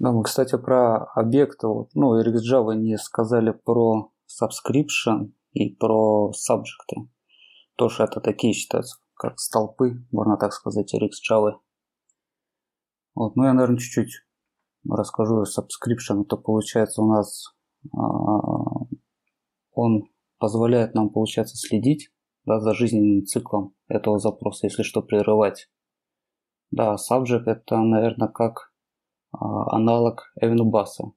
Да, мы, кстати, про объекты, ну, RxJava не сказали про subscription и про subject. Тоже это такие считаются, как столпы, можно так сказать, RxJava. Вот, ну, я, наверное, чуть-чуть расскажу о subscription. Это получается у нас а, он позволяет нам, получается, следить да, за жизненным циклом этого запроса, если что, прерывать. Да, subject это, наверное, как аналог Эвенбаса.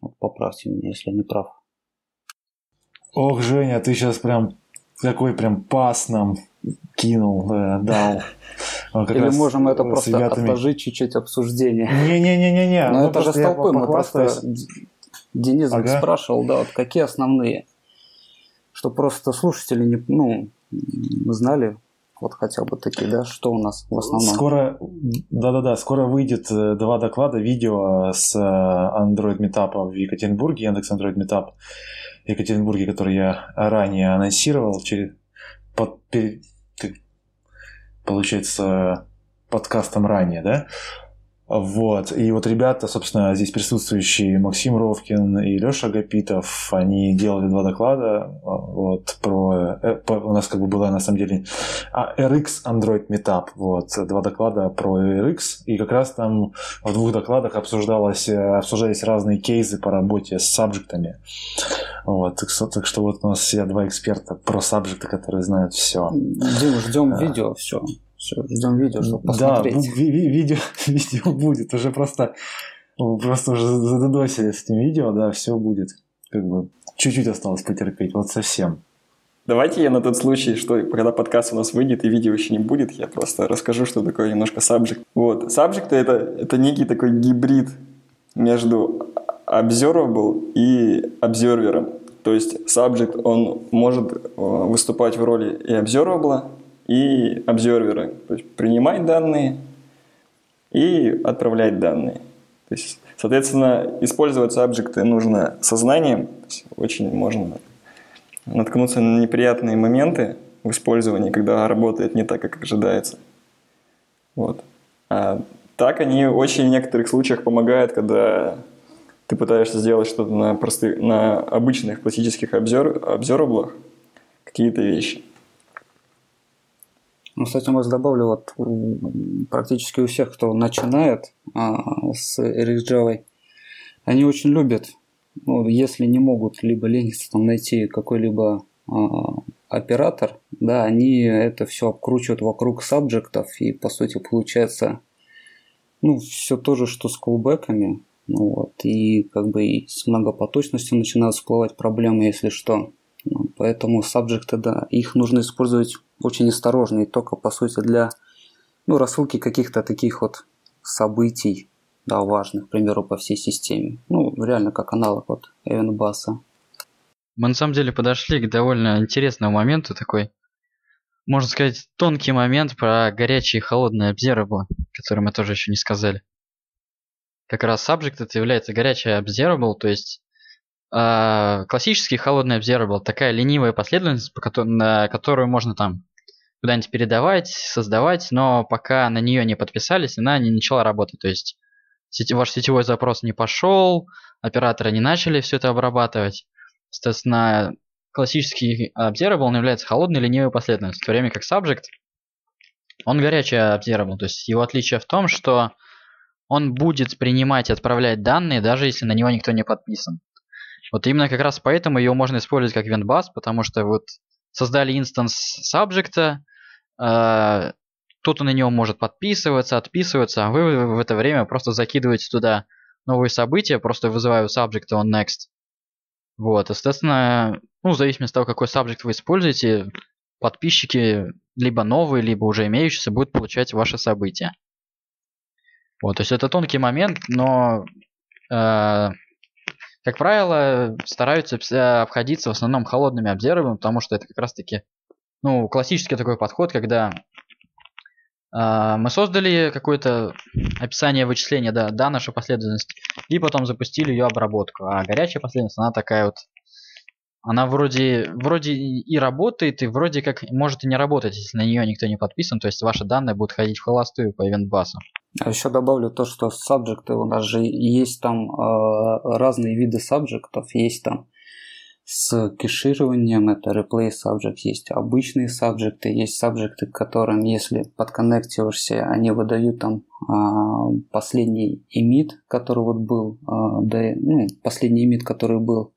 Вот поправьте меня, если я не прав. Ох, Женя, ты сейчас прям такой прям пас нам кинул, да, дал. Или можем это просто ребятами... отложить чуть-чуть обсуждение. Не-не-не-не-не. Но ну, это же столпы, мы просто... Денис ага. спрашивал, да, вот какие основные, что просто слушатели не, ну, знали, вот хотя бы такие, да, что у нас в основном? Скоро, да-да-да, скоро выйдет э, два доклада, видео с э, Android Meetup в Екатеринбурге, Яндекс Android Meetup в Екатеринбурге, который я ранее анонсировал через под, получается, подкастом ранее, да? Вот. И вот ребята, собственно, здесь присутствующие Максим Ровкин и Леша Гапитов, они делали два доклада вот, про... Э, у нас как бы была на самом деле а, RX Android Meetup. Вот, два доклада про RX. И как раз там в двух докладах обсуждалось, э, обсуждались разные кейсы по работе с сабжектами. Вот, так, так что вот у нас все два эксперта про сабжекты, которые знают все. Дим, ждем видео, все. Все, ждем видео, чтобы посмотреть. Да, ви- ви- видео, видео будет. Уже просто, просто уже задодосили с этим видео, да, все будет. Как бы чуть-чуть осталось потерпеть, вот совсем. Давайте я на тот случай, что когда подкаст у нас выйдет и видео еще не будет, я просто расскажу, что такое немножко subject. Вот, subject это, это некий такой гибрид между observable и observer. То есть subject, он может э, выступать в роли и observable, и обзерверы. То есть принимать данные и отправлять данные. То есть, соответственно, использовать объекты нужно сознанием. Очень можно наткнуться на неприятные моменты в использовании, когда работает не так, как ожидается. Вот. А так они очень в некоторых случаях помогают, когда ты пытаешься сделать что-то на, простых, на обычных классических обзор, обзораблах, какие-то вещи. Ну, кстати, я добавлю, вот практически у всех, кто начинает а, с RxJava, они очень любят, ну, если не могут либо лениться там найти какой-либо а, оператор, да, они это все обкручивают вокруг сабжектов, и по сути получается, ну, все то же, что с колбеками, ну вот, и как бы и с многопоточностью начинают всплывать проблемы, если что. Поэтому сабжекты, да, их нужно использовать очень осторожно и только, по сути, для ну, рассылки каких-то таких вот событий, да, важных, к примеру, по всей системе. Ну, реально как аналог вот Эвенбаса. Мы на самом деле подошли к довольно интересному моменту, такой, можно сказать, тонкий момент про горячие и холодные observable, который мы тоже еще не сказали. Как раз subject это является горячий observable, то есть классический холодный observable, такая ленивая последовательность, по которой, на которую можно там куда-нибудь передавать, создавать, но пока на нее не подписались, она не начала работать. То есть сети, ваш сетевой запрос не пошел, операторы не начали все это обрабатывать. Соответственно, классический observable он является холодной ленивой последовательностью, в то время как subject, он горячий observable. То есть его отличие в том, что он будет принимать и отправлять данные, даже если на него никто не подписан. Вот именно как раз поэтому ее можно использовать как вендбас, потому что вот создали инстанс subject, э, кто-то на него может подписываться, отписываться, а вы в это время просто закидываете туда новые события, просто вызываю subject on next. Вот, естественно, ну, в зависимости от того, какой subject вы используете, подписчики либо новые, либо уже имеющиеся будут получать ваши события. Вот, то есть это тонкий момент, но, э, как правило, стараются обходиться в основном холодными обзервами, потому что это как раз-таки, ну, классический такой подход, когда э, мы создали какое-то описание вычисления, да, да, наша последовательность, и потом запустили ее обработку. А горячая последовательность, она такая вот она вроде, вроде и работает, и вроде как может и не работать, если на нее никто не подписан, то есть ваши данные будут ходить в холостую по ивентбасу. А еще добавлю то, что сабжекты у нас же есть там э, разные виды сабжектов, есть там с кешированием, это replay subject, есть обычные сабжекты, есть сабжекты, к которым, если подконнективаешься, они выдают там э, последний emit, который вот был, э, да, ну, последний emit, который был.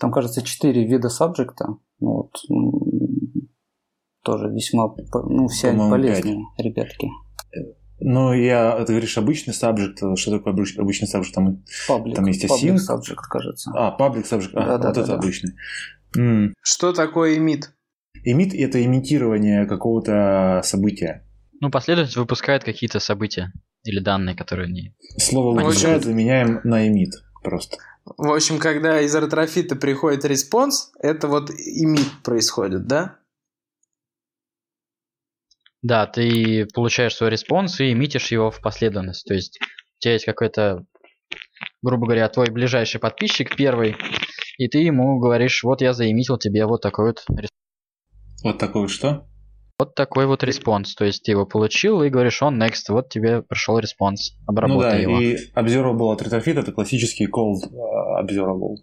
Там, кажется, четыре вида сабжекта. Вот, тоже весьма, ну, все они полезные, 5. ребятки. Ну, я, ты говоришь обычный subject, что такое обычный subject? Там, public, там есть async. Public subject, кажется. А, public subject, а, да, вот да, это да. обычный. Mm. Что такое emit? Emit – это имитирование какого-то события. Ну, последовательность выпускает какие-то события или данные, которые не... Слово выпускает заменяем на emit просто. В общем, когда из Retrofit а приходит response, это вот emit происходит, да? Да, ты получаешь свой response и эмитишь его в последовательность. То есть у тебя есть какой-то, грубо говоря, твой ближайший подписчик первый, и ты ему говоришь, вот я заэмитил тебе вот такой вот response. Вот такой вот что? Вот такой вот response. То есть ты его получил и говоришь, onNext, вот тебе пришел response. Обработай ну да, его. и observable от retrofit это классический cold observable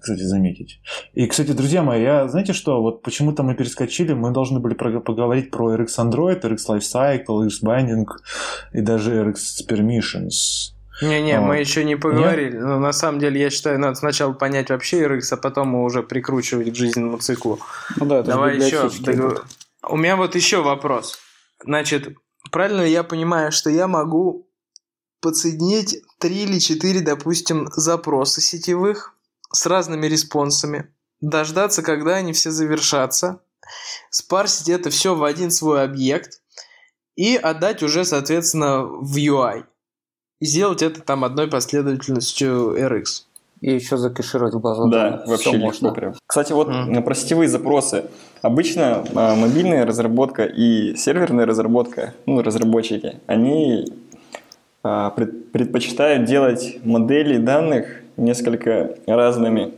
кстати, заметить. И, кстати, друзья мои, я, знаете что, вот почему-то мы перескочили, мы должны были поговорить про RX Android, RX Lifecycle, RX Binding и даже RX Permissions. Не-не, а, мы еще не поговорили. Нет? Но на самом деле, я считаю, надо сначала понять вообще RX, а потом уже прикручивать к жизненному циклу. Ну да, это Давай еще. Договор... У меня вот еще вопрос. Значит, правильно я понимаю, что я могу подсоединить три или четыре, допустим, запроса сетевых с разными респонсами, дождаться, когда они все завершатся, спарсить это все в один свой объект и отдать уже, соответственно, в UI. И сделать это там одной последовательностью RX. И еще закешировать в базу Да, данных. вообще легко можно. прям. Кстати, вот mm. на простевые запросы. Обычно а, мобильная разработка и серверная разработка, ну, разработчики, они а, пред, предпочитают делать модели данных несколько разными.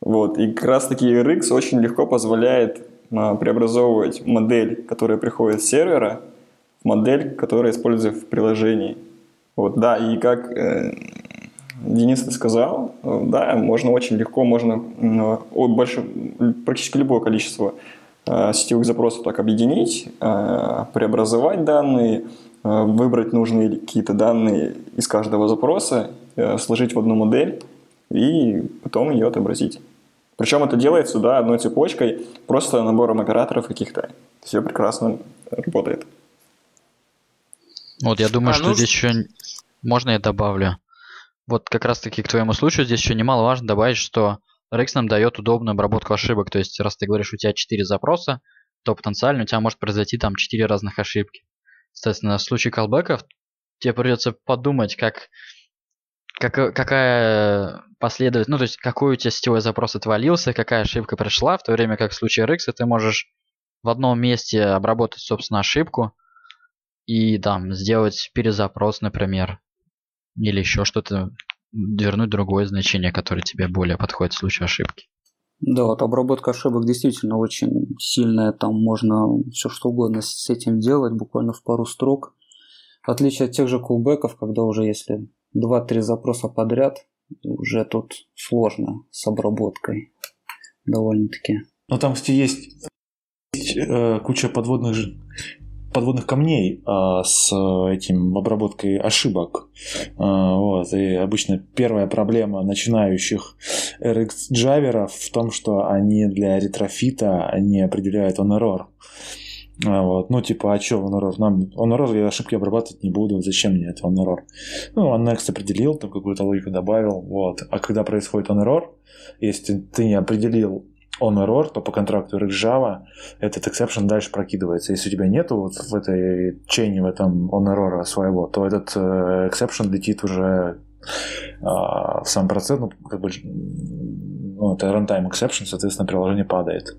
Вот. И как раз таки RX очень легко позволяет а, преобразовывать модель, которая приходит с сервера, в модель, которая используется в приложении. Вот, да, и как э, Денис ты сказал, да, можно очень легко, можно больше, практически любое количество э, сетевых запросов так объединить, э, преобразовать данные, э, выбрать нужные какие-то данные из каждого запроса Э, сложить в одну модель и потом ее отобразить. Причем это делается, да, одной цепочкой, просто набором операторов каких-то. Все прекрасно работает. Вот я думаю, а, что ну... здесь еще можно я добавлю. Вот как раз таки к твоему случаю здесь еще немаловажно добавить, что Rex нам дает удобную обработку ошибок. То есть, раз ты говоришь, у тебя 4 запроса, то потенциально у тебя может произойти там 4 разных ошибки. Соответственно, в случае колбеков тебе придется подумать, как как, какая последовательность, ну то есть какой у тебя сетевой запрос отвалился, какая ошибка пришла, в то время как в случае RX ты можешь в одном месте обработать, собственно, ошибку и там сделать перезапрос, например, или еще что-то, вернуть другое значение, которое тебе более подходит в случае ошибки. Да, вот обработка ошибок действительно очень сильная, там можно все что угодно с этим делать, буквально в пару строк. В отличие от тех же кулбеков, когда уже если 2-3 запроса подряд, уже тут сложно с обработкой довольно-таки. Ну там, кстати, есть, есть э, куча подводных подводных камней а, с этим обработкой ошибок. А, вот. И обычно первая проблема начинающих RX джаверов в том, что они для ретрофита не определяют on error. А, вот. Ну, типа, а что on error? Нам on error я ошибки обрабатывать не буду, зачем мне это on error? Ну, он next определил, там какую-то логику добавил, вот. А когда происходит on error, если ты не определил on error, то по контракту RX Java этот exception дальше прокидывается. Если у тебя нету вот в этой чейне, в этом on error своего, то этот э, exception летит уже э, в сам процесс, ну, как бы это runtime exception, соответственно, приложение падает.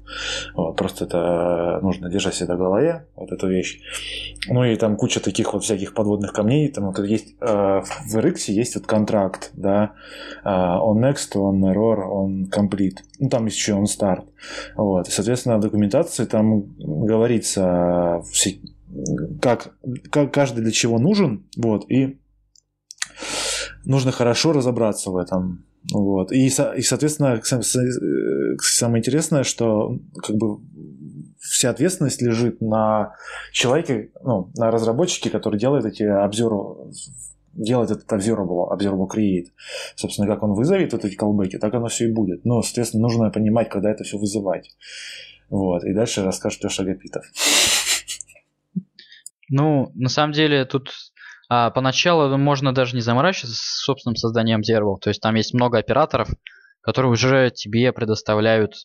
Вот, просто это нужно держать всегда в голове, вот эту вещь. Ну и там куча таких вот всяких подводных камней. Там вот есть э, в RX есть вот контракт, да, э, on next, on error, on complete. Ну там еще on start. Вот. И, соответственно, в документации там говорится, как, как каждый для чего нужен, вот, и нужно хорошо разобраться в этом. Вот. И, и, соответственно, самое интересное, что как бы вся ответственность лежит на человеке, ну, на разработчике, который делает эти обзоры делает этот observable, observable create. Собственно, как он вызовет вот эти колбеки, так оно все и будет. Но, соответственно, нужно понимать, когда это все вызывать. Вот. И дальше расскажет Леша Гапитов. Ну, на самом деле, тут а, поначалу можно даже не заморачиваться с собственным созданием Observable. То есть там есть много операторов, которые уже тебе предоставляют,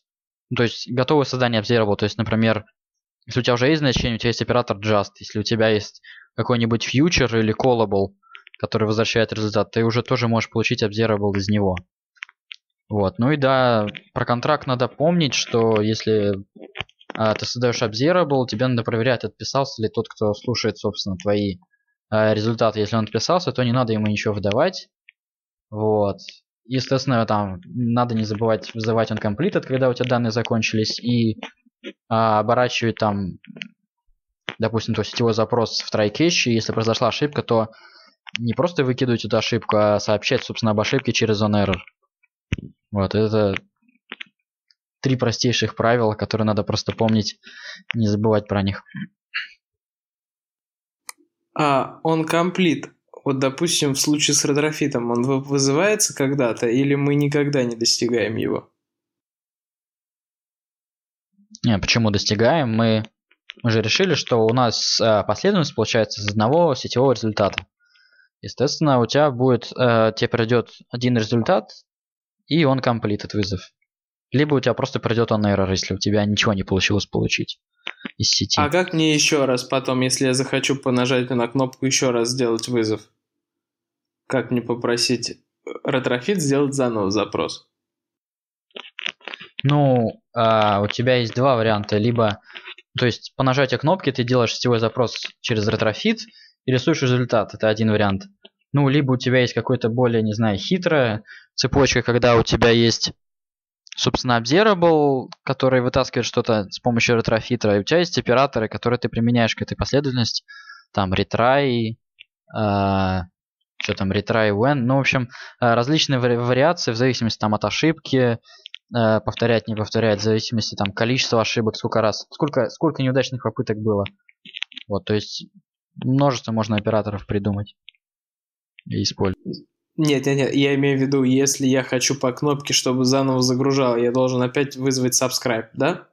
то есть готовое создание Observable. То есть, например, если у тебя уже есть значение, у тебя есть оператор just. Если у тебя есть какой-нибудь future или callable, который возвращает результат, ты уже тоже можешь получить Observable из него. Вот. Ну и да, про контракт надо помнить, что если а, ты создаешь Observable, тебе надо проверять, отписался ли тот, кто слушает, собственно, твои результат, если он отписался, то не надо ему ничего выдавать. Вот. Естественно, там надо не забывать вызывать он completed, когда у тебя данные закончились, и а, оборачивать там, допустим, то сетевой запрос в и если произошла ошибка, то не просто выкидывать эту ошибку, а сообщать, собственно, об ошибке через onError. Вот, это три простейших правила, которые надо просто помнить, не забывать про них. А onComplete. Вот, допустим, в случае с Retrofit ом, он вызывается когда-то или мы никогда не достигаем его? Не, почему достигаем? Мы, мы же решили, что у нас э, последовательность получается из одного сетевого результата. Естественно, у тебя будет, э, тебе придет один результат, и onComplete этот вызов. Либо у тебя просто придет onError, если у тебя ничего не получилось получить из сети. А как мне еще раз потом, если я захочу по нажатию на кнопку еще раз сделать вызов? Как мне попросить Retrofit сделать заново запрос? Ну, а, у тебя есть два варианта. Либо, то есть по нажатию кнопки ты делаешь сетевой запрос через Retrofit и рисуешь результат. Это один вариант. Ну, либо у тебя есть какой-то более, не знаю, хитрая цепочка, когда у тебя есть собственно, observable, который вытаскивает что-то с помощью Retrofit а, и у тебя есть операторы, которые ты применяешь к этой последовательности, там retry, э, что там, retryWhen, ну, в общем, э, различные вари- вариации в зависимости там от ошибки, э, повторять, не повторять, в зависимости там количества ошибок, сколько раз, сколько, сколько неудачных попыток было. Вот, то есть множество можно операторов придумать и использовать. Нет, нет, нет, я имею в виду, если я хочу по кнопке, чтобы заново загружал, я должен опять вызвать subscribe, да?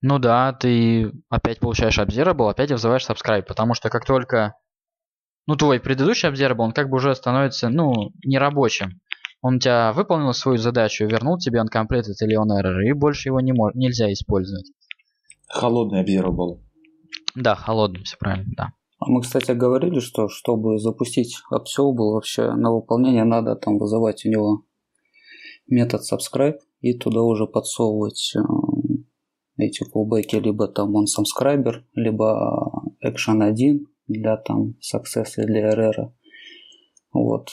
Ну да, ты опять получаешь observable, опять вызываешь subscribe, потому что как только ну, твой предыдущий observable, он как бы уже становится, ну, нерабочим. Он у тебя выполнил свою задачу, вернул тебе он completed или он error, и больше его не мож- нельзя использовать. Холодный observable. Да, холодный, все правильно, да. А мы, кстати, говорили, что чтобы запустить Observable, вообще на выполнение надо там вызывать у него метод subscribe и туда уже подсовывать э, эти callbacks либо там он subscriber, либо action 1 для там success или error. Вот.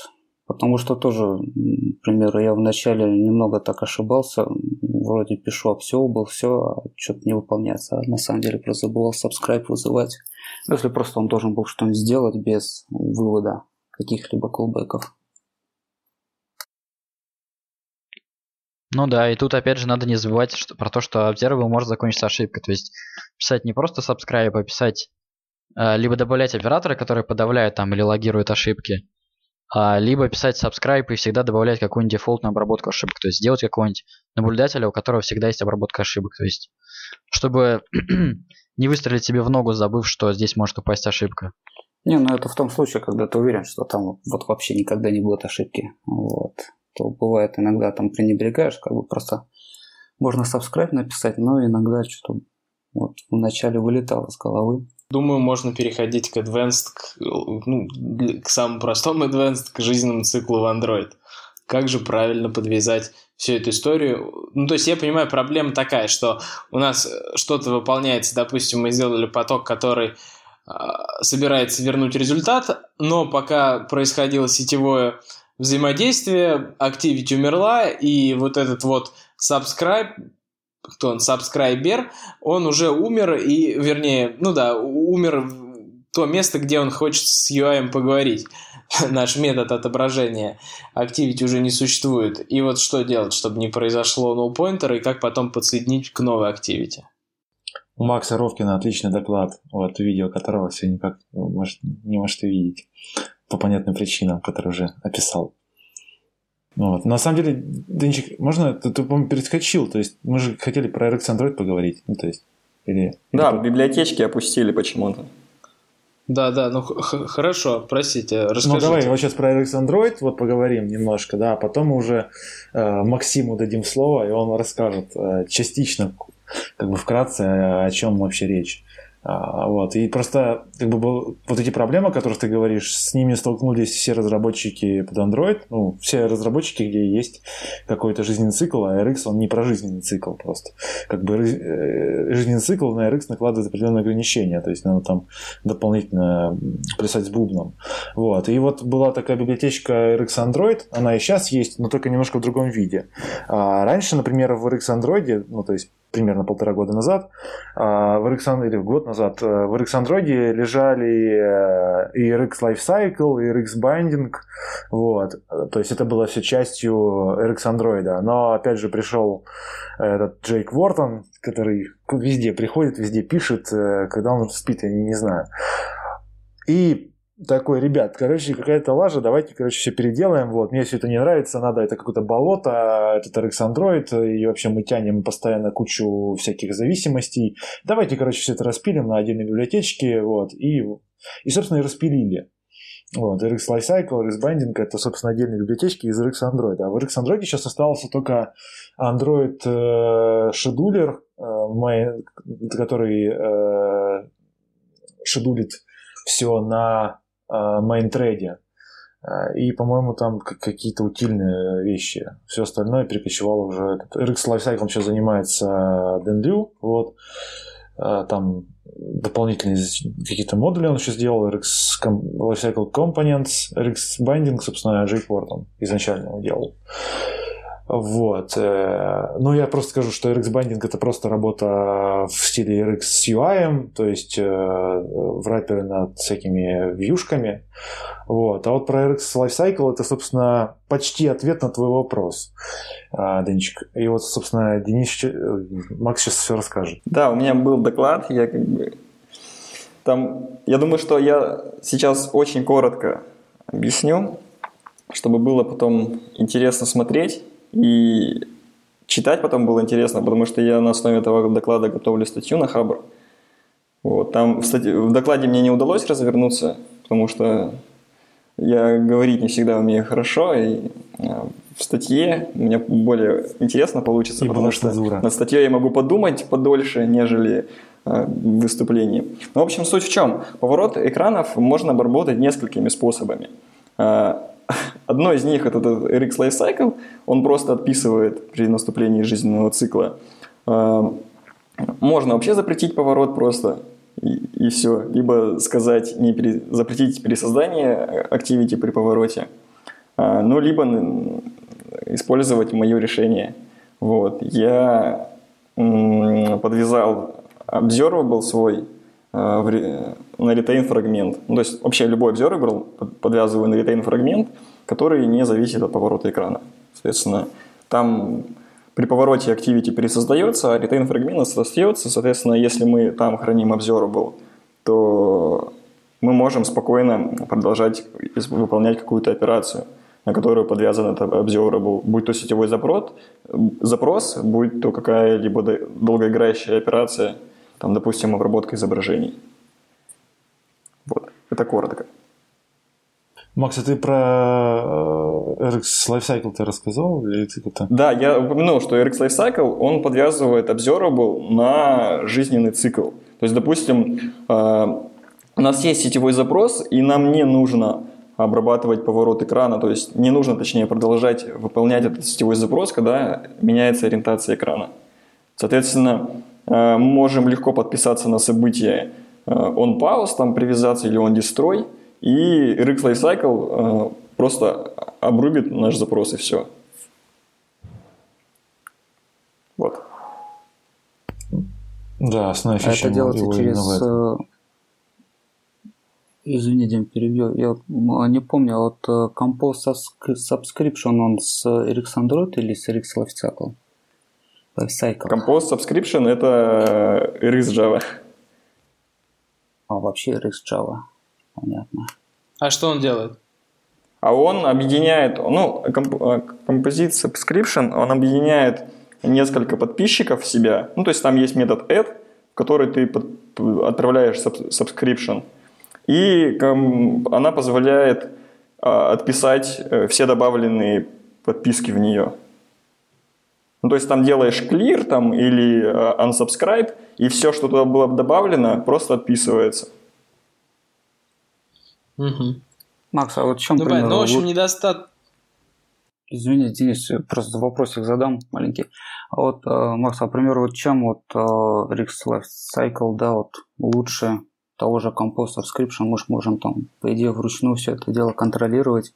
Потому что тоже, например, я вначале немного так ошибался, вроде пишу обсеобл, все, а что-то не выполняется. А на самом деле просто забывал subscribe вызывать. Если просто он должен был что-нибудь сделать без вывода каких-либо колбеков. Ну да, и тут опять же надо не забывать что, про то, что observable может закончиться ошибкой. То есть писать не просто subscribe, а писать э, либо добавлять операторы, которые подавляют там или логируют ошибки, а, либо писать subscribe и всегда добавлять какую-нибудь дефолтную обработку ошибок. То есть сделать какого-нибудь наблюдателя, у которого всегда есть обработка ошибок. То есть, чтобы не выстрелить себе в ногу, забыв, что здесь может упасть ошибка. Не, ну это в том случае, когда ты уверен, что там вот вообще никогда не будет ошибки. Вот. То бывает иногда там пренебрегаешь, как бы просто можно subscribe написать, но иногда что-то вот вначале вылетало с головы. Думаю, можно переходить к Advanced, к, ну, к самому простому Advanced, к жизненному циклу в Android. Как же правильно подвязать всю эту историю? Ну, то есть я понимаю, проблема такая, что у нас что-то выполняется, допустим, мы сделали поток, который э, собирается вернуть результат, но пока происходило сетевое взаимодействие, Activity умерла, и вот этот вот subscribe кто он, сабскрайбер, он уже умер, и, вернее, ну да, умер то место, где он хочет с UI поговорить. Наш метод отображения Activity уже не существует. И вот что делать, чтобы не произошло null pointer, и как потом подсоединить к новой Activity? У Макса Ровкина отличный доклад, вот видео которого все никак не можете видеть по понятным причинам, которые уже описал. Ну вот. На самом деле, Денчик, можно, ты, ты по-моему, перескочил, то есть мы же хотели про RX Android поговорить, ну то есть, или... Да, или... библиотечки опустили почему-то. Да, да, ну хорошо, простите, расскажите. Ну давай вот сейчас про RX Android вот поговорим немножко, да, а потом мы уже э, Максиму дадим слово, и он расскажет э, частично, как бы вкратце, о чем вообще речь. А, вот. И просто как бы, вот эти проблемы, о которых ты говоришь, с ними столкнулись все разработчики под Android, ну, все разработчики, где есть какой-то жизненный цикл, а RX, он не про жизненный цикл просто. Как бы э, жизненный цикл на RX накладывает определенные ограничения, то есть надо там дополнительно плясать с бубном. Вот. И вот была такая библиотечка RX Android, она и сейчас есть, но только немножко в другом виде. А раньше, например, в RX Android, ну, то есть примерно полтора года назад, а, в RX, или год назад, э, в Android лежали э, и RX Lifecycle, и RX Binding, вот, то есть это было все частью RX Android, но опять же пришел этот Джейк Вортон, который везде приходит, везде пишет, э, когда он спит, я не знаю. И такой, ребят, короче, какая-то лажа, давайте, короче, все переделаем, вот, мне все это не нравится, надо, это какое-то болото, этот RX Android, и вообще мы тянем постоянно кучу всяких зависимостей, давайте, короче, все это распилим на отдельной библиотечке, вот, и, и собственно, и распилили. Вот, RX Lifecycle, RX Binding – это, собственно, отдельные библиотечки из RX Android. А в RX Android сейчас остался только Android э, Scheduler, э, который э, шедулит все на мейнтрейде. А, и, по-моему, там какие-то утильные вещи. Все остальное перекочевало уже. RX Lifecycle сейчас занимается Денлю. Вот. А, там дополнительные какие-то модули он еще сделал. RX Lifecycle Components, RX Binding, собственно, jQuery он изначально делал. Вот. Э, ну, я просто скажу, что RX Binding это просто работа в стиле RX с UI, то есть э, в раппере над всякими вьюшками. Вот. А вот про RX Lifecycle это, собственно, почти ответ на твой вопрос, э, Денчик. И вот, собственно, Денис, Макс сейчас все расскажет. Да, у меня был доклад, я как бы там, я думаю, что я сейчас очень коротко объясню, чтобы было потом интересно смотреть. И читать потом было интересно, потому что я на основе этого доклада готовлю статью на Хабр. Вот, там в, статье, в докладе мне не удалось развернуться, потому что я говорить не всегда умею хорошо, и а, в статье мне более интересно получится, и потому что цензура. на статье я могу подумать подольше, нежели э, в выступлении. Ну, в общем, суть в чем? Поворот экранов можно обработать несколькими способами. А, Одно из них это RX Lifecycle, он просто отписывает при наступлении жизненного цикла. А, можно вообще запретить поворот просто и, и все. Либо сказать, не пере, запретить пересоздание Activity при повороте. а, ну, либо использовать мое решение. Вот. Я подвязал observable свой на retain фрагмент. Ну, то есть вообще любой observable подвязываю на retain фрагмент, который не зависит от поворота экрана. Соответственно, там при повороте activity пересоздается, а retain фрагмент остается. Соответственно, если мы там храним observable, то мы можем спокойно продолжать выполнять какую-то операцию, на которую подвязан этот observable, будь то сетевой запрос, запрос будь то какая-либо долгоиграющая операция, там, допустим, обработка изображений. Вот, это коротко. Макс, а ты про э, RX Lifecycle ты рассказал? Или ты это... Да, я упомянул, что RX Lifecycle, он подвязывает Observable на жизненный цикл. То есть, допустим, э, у нас есть сетевой запрос, и нам не нужно обрабатывать поворот экрана, то есть не нужно, точнее, продолжать выполнять этот сетевой запрос, когда меняется ориентация экрана. Соответственно, э, мы можем легко подписаться на событие on pause, там привязаться или on destroy – и RX Lifecycle э, просто обрубит наш запрос и все. Вот. Да, основная фича а это делается через... Э, извини, Дим, перебью. Я не помню, а вот э, Compose Subscription, он с RX Android или с RX Lifecycle? Lifecycle. Compose Subscription – это RX Java. А, вообще RX Java. Понятно. А что он делает? А он объединяет, ну, композит subscription, он объединяет несколько подписчиков в себя. Ну, то есть там есть метод add, в который ты под, отправляешь subscription. И она позволяет а, отписать э, все добавленные подписки в нее. Ну, то есть там делаешь clear там, или а, unsubscribe, и все, что туда было добавлено, просто отписывается. Угу. Макс, а вот в чем Давай, пример? ну, в общем, вот... недостаток... Извини, Денис, просто вопросик задам маленький. А вот, э, Макс, а, например, вот чем вот э, Rix Life Cycle, да, вот лучше того же Compose Subscription, мы же можем там, по идее, вручную все это дело контролировать.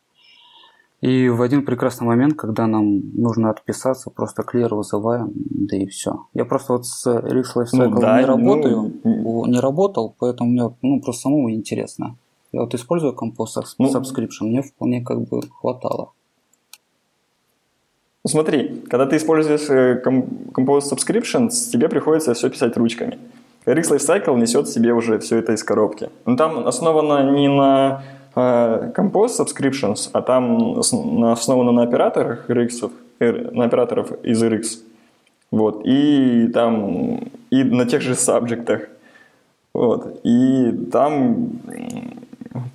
И в один прекрасный момент, когда нам нужно отписаться, просто клир вызываем, да и все. Я просто вот с Rix Life Cycle ну, да, не работаю, ну... не работал, поэтому мне ну, просто самому интересно. Я вот использую Compose ну, Subscription, мне вполне как бы хватало. Ну, смотри, когда ты используешь э, Compose Subscription, тебе приходится все писать ручками. RX Lifecycle несет в себе уже все это из коробки. Но там основано не на э, Compose Subscriptions, а там основано на операторах RX, на операторов из RX. Вот. И там и на тех же сабжектах. Вот. И там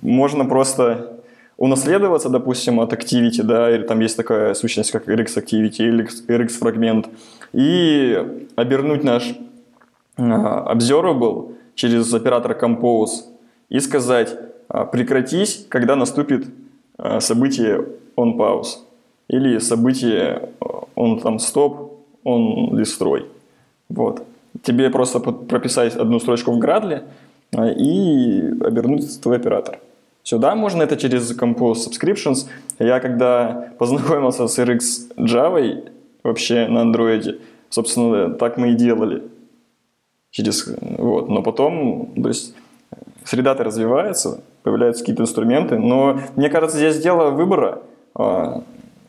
можно просто унаследоваться, допустим, от Activity, да, или там есть такая сущность, как RX Activity или RX фрагмент, и обернуть наш uh, observable через оператор compose и сказать uh, прекратись, когда наступит uh, событие on pause или событие on там stop, on destroy. Вот. Тебе просто прописать одну строчку в а, и обернуть твой оператор. Сюда можно это через Compose Subscriptions. Я когда познакомился с RX Java вообще на Android, собственно, так мы и делали. Через, вот. Но потом, то есть, среда-то развивается, появляются какие-то инструменты, но мне кажется, здесь дело выбора. А,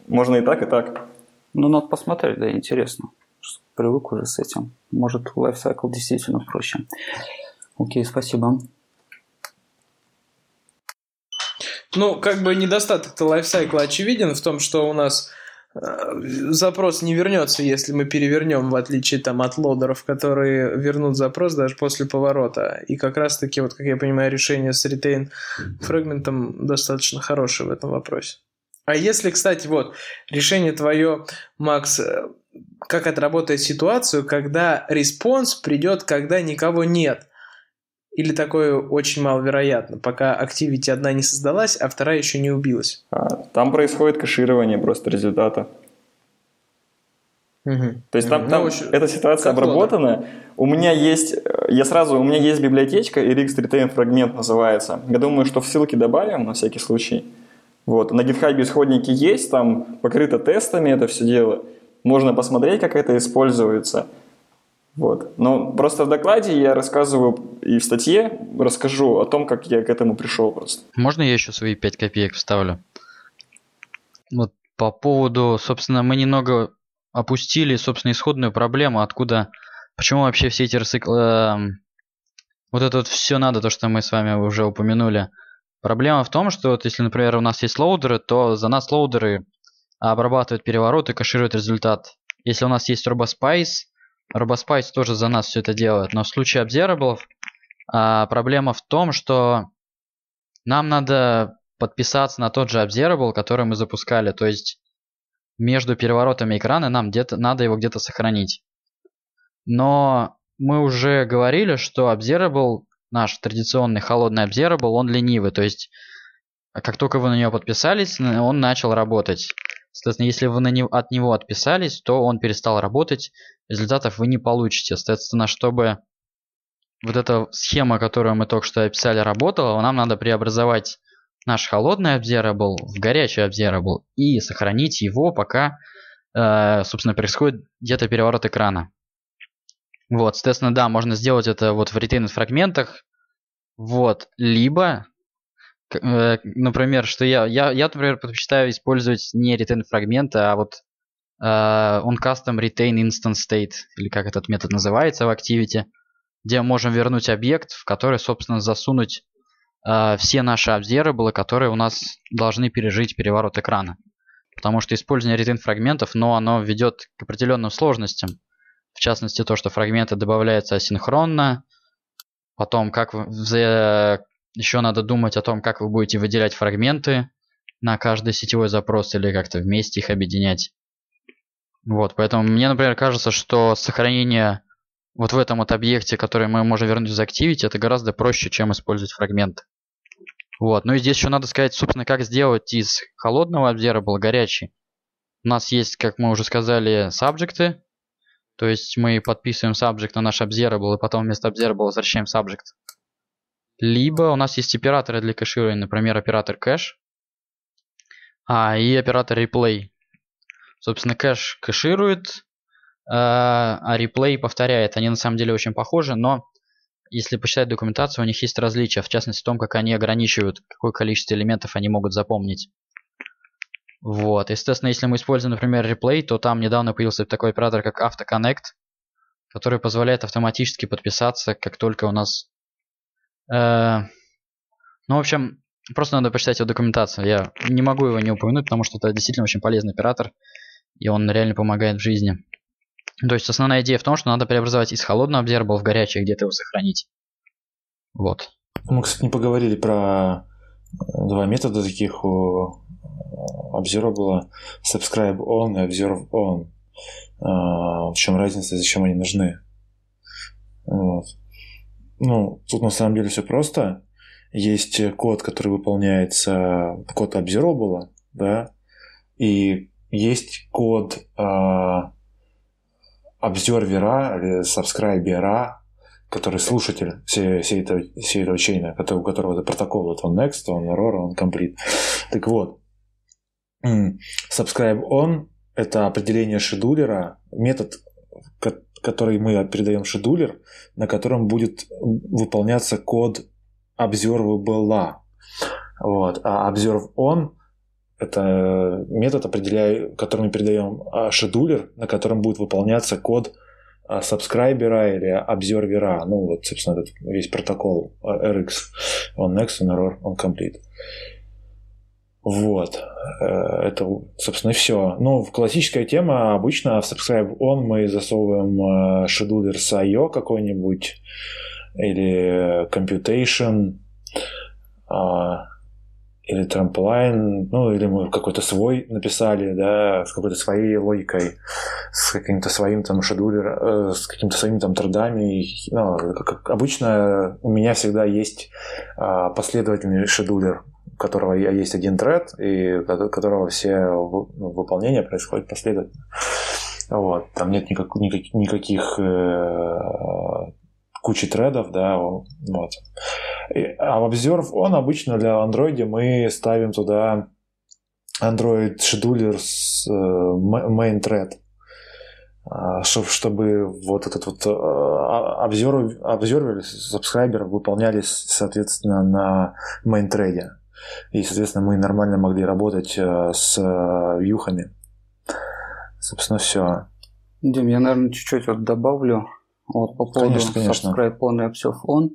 можно и так, и так. Ну, надо посмотреть, да, интересно. Привык уже с этим. Может, лайфсайкл действительно проще. Окей, спасибо. Ну, как бы недостаток-то лайфсайкла очевиден в том, что у нас запрос не вернется, если мы перевернем, в отличие там, от лодеров, которые вернут запрос даже после поворота. И как раз-таки, вот, как я понимаю, решение с retain фрагментом достаточно хорошее в этом вопросе. А если, кстати, вот, решение твое, Макс, э, как отработать ситуацию, когда response придет, когда никого нет – или такое очень маловероятно, пока Activity одна не создалась, а вторая еще не убилась? А, там происходит кэширование просто результата. Угу. То есть там, угу. там ну, эта ситуация обработана. У меня есть, я сразу, у меня есть библиотечка, RX Retain фрагмент называется. Я думаю, что в ссылке добавим на всякий случай. Вот. На GitHub исходники есть, там покрыто тестами это все дело. Можно посмотреть, как это используется. Вот. Но просто в докладе я рассказываю и в статье расскажу о том, как я к этому пришел просто. Можно я еще свои 5 копеек вставлю? Вот по поводу, собственно, мы немного опустили, собственно, исходную проблему, откуда, почему вообще все эти ресиклы, э, вот это вот все надо, то, что мы с вами уже упомянули. Проблема в том, что вот если, например, у нас есть лоудеры, то за нас лоудеры обрабатывают переворот и кэшируют результат. Если у нас есть RoboSpice, RoboSpice тоже за нас все это делает. Но в случае Observable а, проблема в том, что нам надо подписаться на тот же Observable, который мы запускали. То есть между переворотами экрана нам где-то надо его где-то сохранить. Но мы уже говорили, что Observable, наш традиционный холодный Observable, он ленивый. То есть как только вы на него подписались, он начал работать. Соответственно, если вы на него, от него отписались, то он перестал работать, результатов вы не получите. Соответственно, чтобы вот эта схема, которую мы только что описали, работала, нам надо преобразовать наш холодный observable в горячий observable и сохранить его, пока, э, собственно, происходит где-то переворот экрана. Вот, соответственно, да, можно сделать это вот в retain фрагментах, вот, либо например, что я, я, я, например, предпочитаю использовать не retain фрагменты, а вот uh, on custom retain instance state, или как этот метод называется в Activity, где мы можем вернуть объект, в который, собственно, засунуть uh, все наши observable, которые у нас должны пережить переворот экрана. Потому что использование retain фрагментов, но оно ведет к определенным сложностям. В частности, то, что фрагменты добавляются асинхронно, потом как вза еще надо думать о том, как вы будете выделять фрагменты на каждый сетевой запрос или как-то вместе их объединять. Вот, поэтому мне, например, кажется, что сохранение вот в этом вот объекте, который мы можем вернуть из Activity, это гораздо проще, чем использовать фрагменты. Вот, ну и здесь еще надо сказать, собственно, как сделать из холодного observable горячий. У нас есть, как мы уже сказали, сабжекты, то есть мы подписываем subject на наш observable и потом вместо observable возвращаем subject. Либо у нас есть операторы для кэширования, например, оператор кэш а, и оператор replay. Собственно, кэш кэширует, а, а реплей повторяет. Они на самом деле очень похожи, но если почитать документацию, у них есть различия, в частности в том, как они ограничивают, какое количество элементов они могут запомнить. Вот, естественно, если мы используем, например, реплей, то там недавно появился такой оператор, как AutoConnect, который позволяет автоматически подписаться, как только у нас Э, ну, в общем, просто надо почитать его документацию. Я не могу его не упомянуть, потому что это действительно очень полезный оператор, и он реально помогает в жизни. То есть основная идея в том, что надо преобразовать из холодного observable в горячий, где-то его сохранить. Вот. Мы, кстати, не поговорили про два метода таких у observable subscribe on и observe on. А, в чем разница, зачем они нужны? Вот. Ну, тут на самом деле все просто. Есть код, который выполняется, код observable, да, и есть код э, обзервера или сабскрайбера, который слушатель всей, всей, этой, всей этого чейна, который, у которого это протокол, это он next, он error, он complete. Так вот, subscribe on – это определение шедулера, метод, который мы передаем шедулер, на котором будет выполняться код observable. Вот. А observe on это метод, определяя, который мы передаем а, шедулер, на котором будет выполняться код сабскрайбера или обзервера. Ну, вот, собственно, этот весь протокол а, RX. On next, on error, on complete. Вот. Э, это, собственно, все. Ну, классическая тема. Обычно в Subscribe On мы засовываем э, шедулер с IO какой-нибудь или Computation а, или Trampoline, ну, или мы какой-то свой написали, да, с какой-то своей логикой, с каким-то своим там шедулер, э, с какими-то своими там трудами. Ну, как обычно у меня всегда есть а, последовательный шедулер, которого есть один тред, и которого все ну, выполнения происходят последовательно. Вот. Там нет никак, никак, никаких э, кучи тредов, да, вот. И, а в Observe он обычно для Android мы ставим туда Android Scheduler с main thread, чтобы вот этот вот observer, observer subscriber выполнялись, соответственно, на main thread. И, соответственно, мы нормально могли работать с вьюхами. Собственно, все. Дим, я, наверное, чуть-чуть вот добавлю вот, по поводу конечно, конечно. subscribe on и observe on.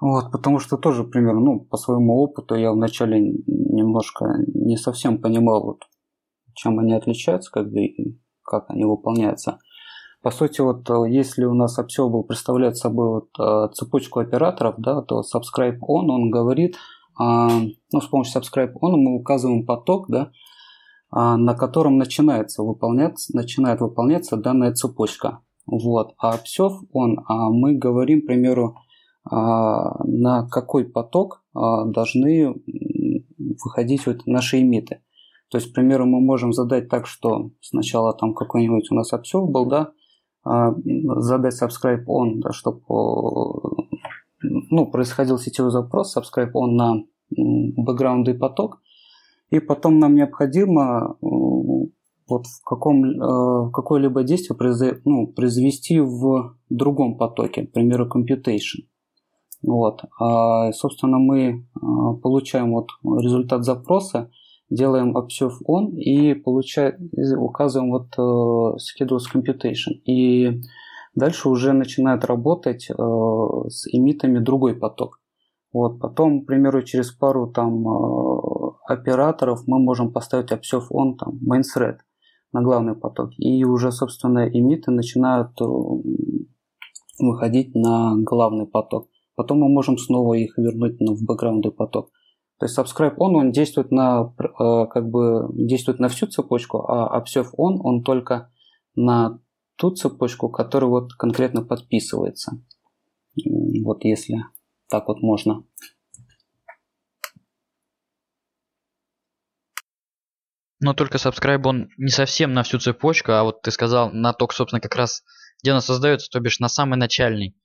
Вот, потому что тоже, примерно, ну, по своему опыту я вначале немножко не совсем понимал, вот, чем они отличаются, как бы, и как они выполняются. По сути, вот если у нас Observable представляет собой вот, э, цепочку операторов, да, то subscribe on, он говорит, ну, с помощью subscribe on мы указываем поток, да, а, на котором начинается выполняться, начинает выполняться данная цепочка. Вот. А обсев он, а мы говорим, к примеру, а, на какой поток а, должны выходить вот наши имиты. То есть, к примеру, мы можем задать так, что сначала там какой-нибудь у нас обсев был, да, задать subscribe on, да, чтобы ну, происходил сетевой запрос, subscribe on на бэкграунды поток, и потом нам необходимо вот в, каком, э, какое-либо действие ну, произвести в другом потоке, к примеру, computation. Вот. А, собственно, мы э, получаем вот результат запроса, делаем observe on и получаем, указываем вот uh, schedules computation. И дальше уже начинает работать uh, с имитами другой поток. Вот. Потом, к примеру, через пару там uh, операторов мы можем поставить observe on там main thread на главный поток. И уже, собственно, эмиты начинают э, выходить на главный поток. Потом мы можем снова их вернуть в бэкграунды поток. То есть subscribe on, он действует на, э, как бы, действует на всю цепочку, а observe on, он только на ту цепочку, которая вот конкретно подписывается. Вот если так вот можно. Но только subscribe он не совсем на всю цепочку, а вот ты сказал на ток, собственно, как раз где она создается, то бишь на самый начальный.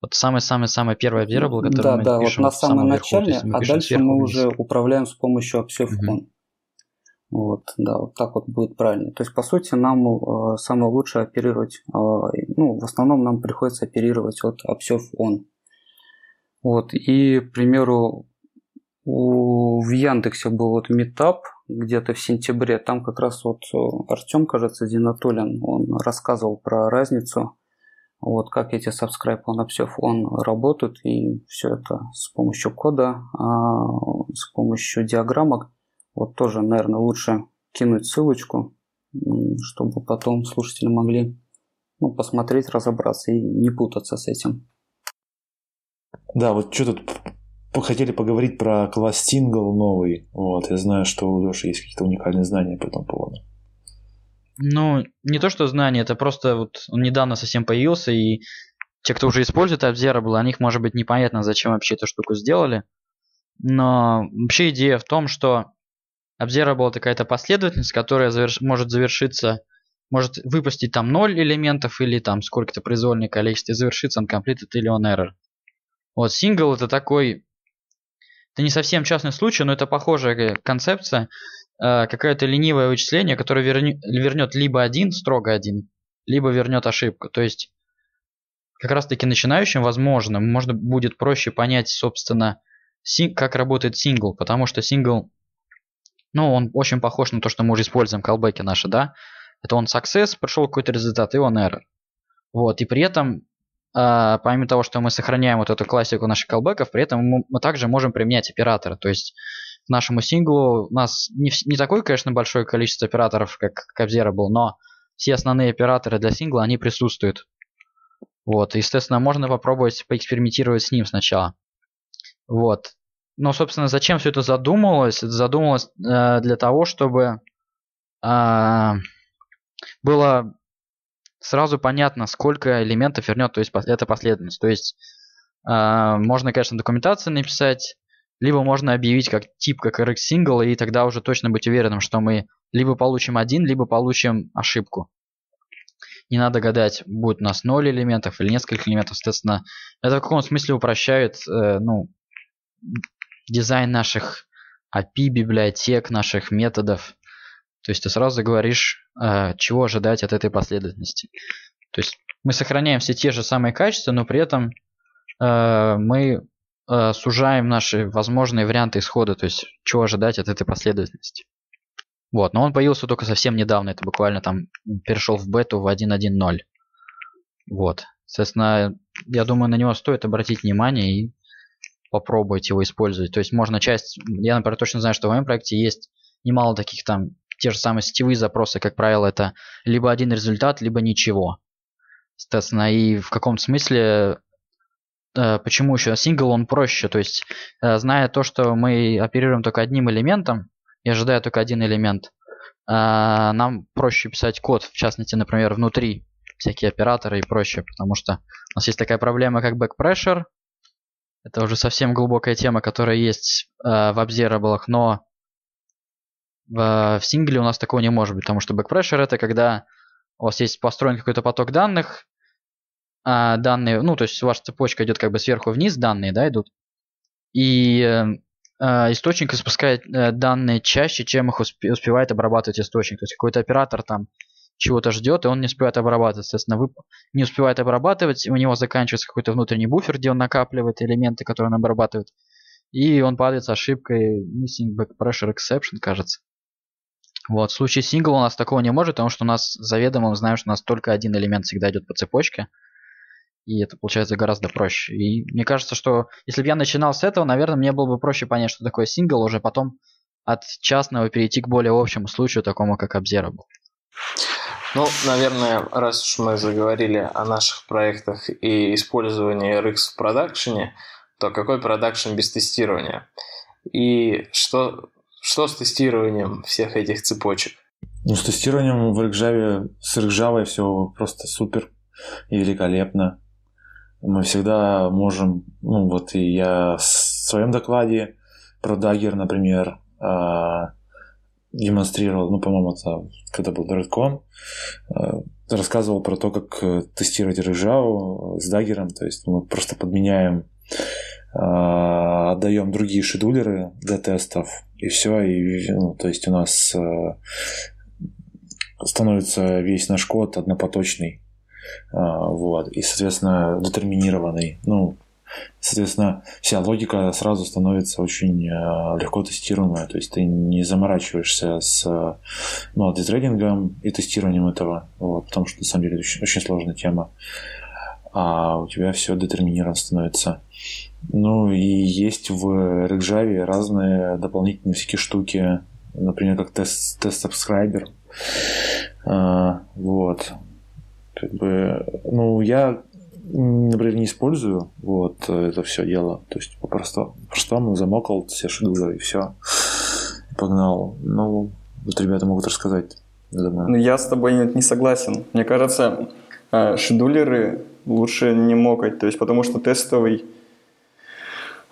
Вот самый-самый-самый первый observable, который да, мы да, пишем вот на самый начальный, а дальше мы уже управляем с помощью observe угу. Вот, да, вот так вот будет правильно. То есть, по сути, нам э, самое лучшее оперировать, э, ну, в основном нам приходится оперировать от observe on. Вот, и, к примеру, у, в Яндексе был вот метап где-то в сентябре. Там как раз вот э, Артем, кажется, Динатулин, он рассказывал про разницу, вот как эти subscribe on observe он работают, и все это с помощью кода, а с помощью диаграммок. Вот тоже, наверное, лучше кинуть ссылочку, чтобы потом слушатели могли ну, посмотреть, разобраться и не путаться с этим. Да, вот что тут хотели поговорить про класс сингл новый. Вот, я знаю, что у Леши есть какие-то уникальные знания по этому поводу. Ну, не то, что знания, это просто вот он недавно совсем появился, и те, кто уже использует Observable, о них может быть непонятно, зачем вообще эту штуку сделали. Но вообще идея в том, что Observable это какая-то последовательность, которая заверш... может завершиться, может выпустить там 0 элементов или там сколько-то произвольное количество и завершиться uncompleted или on error. Вот single это такой это не совсем частный случай, но это похожая концепция. Э, какое-то ленивое вычисление, которое вернет либо один, строго один, либо вернет ошибку. То есть как раз таки начинающим, возможно, можно будет проще понять, собственно, как работает сингл, потому что сингл, ну, он очень похож на то, что мы уже используем в наши, да? Это он success, пришел какой-то результат, и он error. Вот, и при этом а, помимо того, что мы сохраняем вот эту классику наших колбеков, при этом мы, мы также можем применять операторы. То есть к нашему синглу у нас не, не такое, конечно, большое количество операторов, как, как Observable, но все основные операторы для сингла, они присутствуют. Вот, естественно, можно попробовать поэкспериментировать с ним сначала. Вот. Но, собственно, зачем все это задумывалось? Это задумывалось э, для того, чтобы э, было сразу понятно, сколько элементов вернет, то есть эта последовательность. То есть э, можно, конечно, документацию написать, либо можно объявить как тип, как RX single, и тогда уже точно быть уверенным, что мы либо получим один, либо получим ошибку. Не надо гадать, будет у нас 0 элементов или несколько элементов, соответственно. Это в каком смысле упрощает э, ну, дизайн наших API библиотек наших методов. То есть ты сразу говоришь, э, чего ожидать от этой последовательности. То есть мы сохраняем все те же самые качества, но при этом э, мы э, сужаем наши возможные варианты исхода, то есть чего ожидать от этой последовательности. Вот, но он появился только совсем недавно, это буквально там перешел в бету в 1.1.0. Вот, соответственно, я думаю, на него стоит обратить внимание и попробовать его использовать. То есть можно часть, я, например, точно знаю, что в моем проекте есть немало таких там, те же самые сетевые запросы, как правило, это либо один результат, либо ничего. Соответственно, и в каком-то смысле э, почему еще сингл он проще, то есть э, зная то, что мы оперируем только одним элементом и ожидая только один элемент, э, нам проще писать код, в частности, например, внутри всякие операторы и прочее, потому что у нас есть такая проблема, как back pressure, это уже совсем глубокая тема, которая есть э, в Observable, но в, в сингле у нас такого не может быть, потому что backpressure это когда у вас есть построен какой-то поток данных, а данные, ну, то есть ваша цепочка идет как бы сверху вниз, данные, да, идут, и э, э источник испускает э, данные чаще, чем их успе- успевает обрабатывать источник. То есть какой-то оператор там чего-то ждет, и он не успевает обрабатывать. Соответственно, вы не успевает обрабатывать, у него заканчивается какой-то внутренний буфер, где он накапливает элементы, которые он обрабатывает, и он падает с ошибкой missing back pressure exception, кажется. Вот, в случае сингла у нас такого не может, потому что у нас заведомо мы знаем, что у нас только один элемент всегда идет по цепочке, и это получается гораздо проще. И мне кажется, что если бы я начинал с этого, наверное, мне было бы проще понять, что такое сингл, уже потом от частного перейти к более общему случаю, такому как Observable. Ну, наверное, раз уж мы заговорили о наших проектах и использовании RX в продакшене, то какой продакшн без тестирования? И что, что с тестированием всех этих цепочек? Ну, с тестированием в RxJava, с RxJava все просто супер и великолепно. Мы всегда можем, ну вот и я в своем докладе про Dagger, например, а, демонстрировал, ну, по-моему, это когда был DirectCon, э, рассказывал про то, как э, тестировать рыжау с даггером, то есть мы просто подменяем, э, отдаем другие шедулеры для тестов, и все, и, ну, то есть у нас становится весь наш код однопоточный, вот, и, соответственно, детерминированный, ну, Соответственно, вся логика сразу становится очень э, легко тестируемая. То есть ты не заморачиваешься с ну, детрейдингом и тестированием этого, вот, потому что на самом деле это очень, очень сложная тема. А у тебя все детерминировано становится. Ну и есть в RxJava разные дополнительные всякие штуки, например, как тест, тест. А, вот. Как бы, ну, я например, не использую вот это все дело. То есть попросту, простому замокал все шедулеры и все. Погнал. Ну, вот ребята могут рассказать. Ну, я с тобой не, не согласен. Мне кажется, а, шедулеры лучше не мокать. То есть, потому что тестовый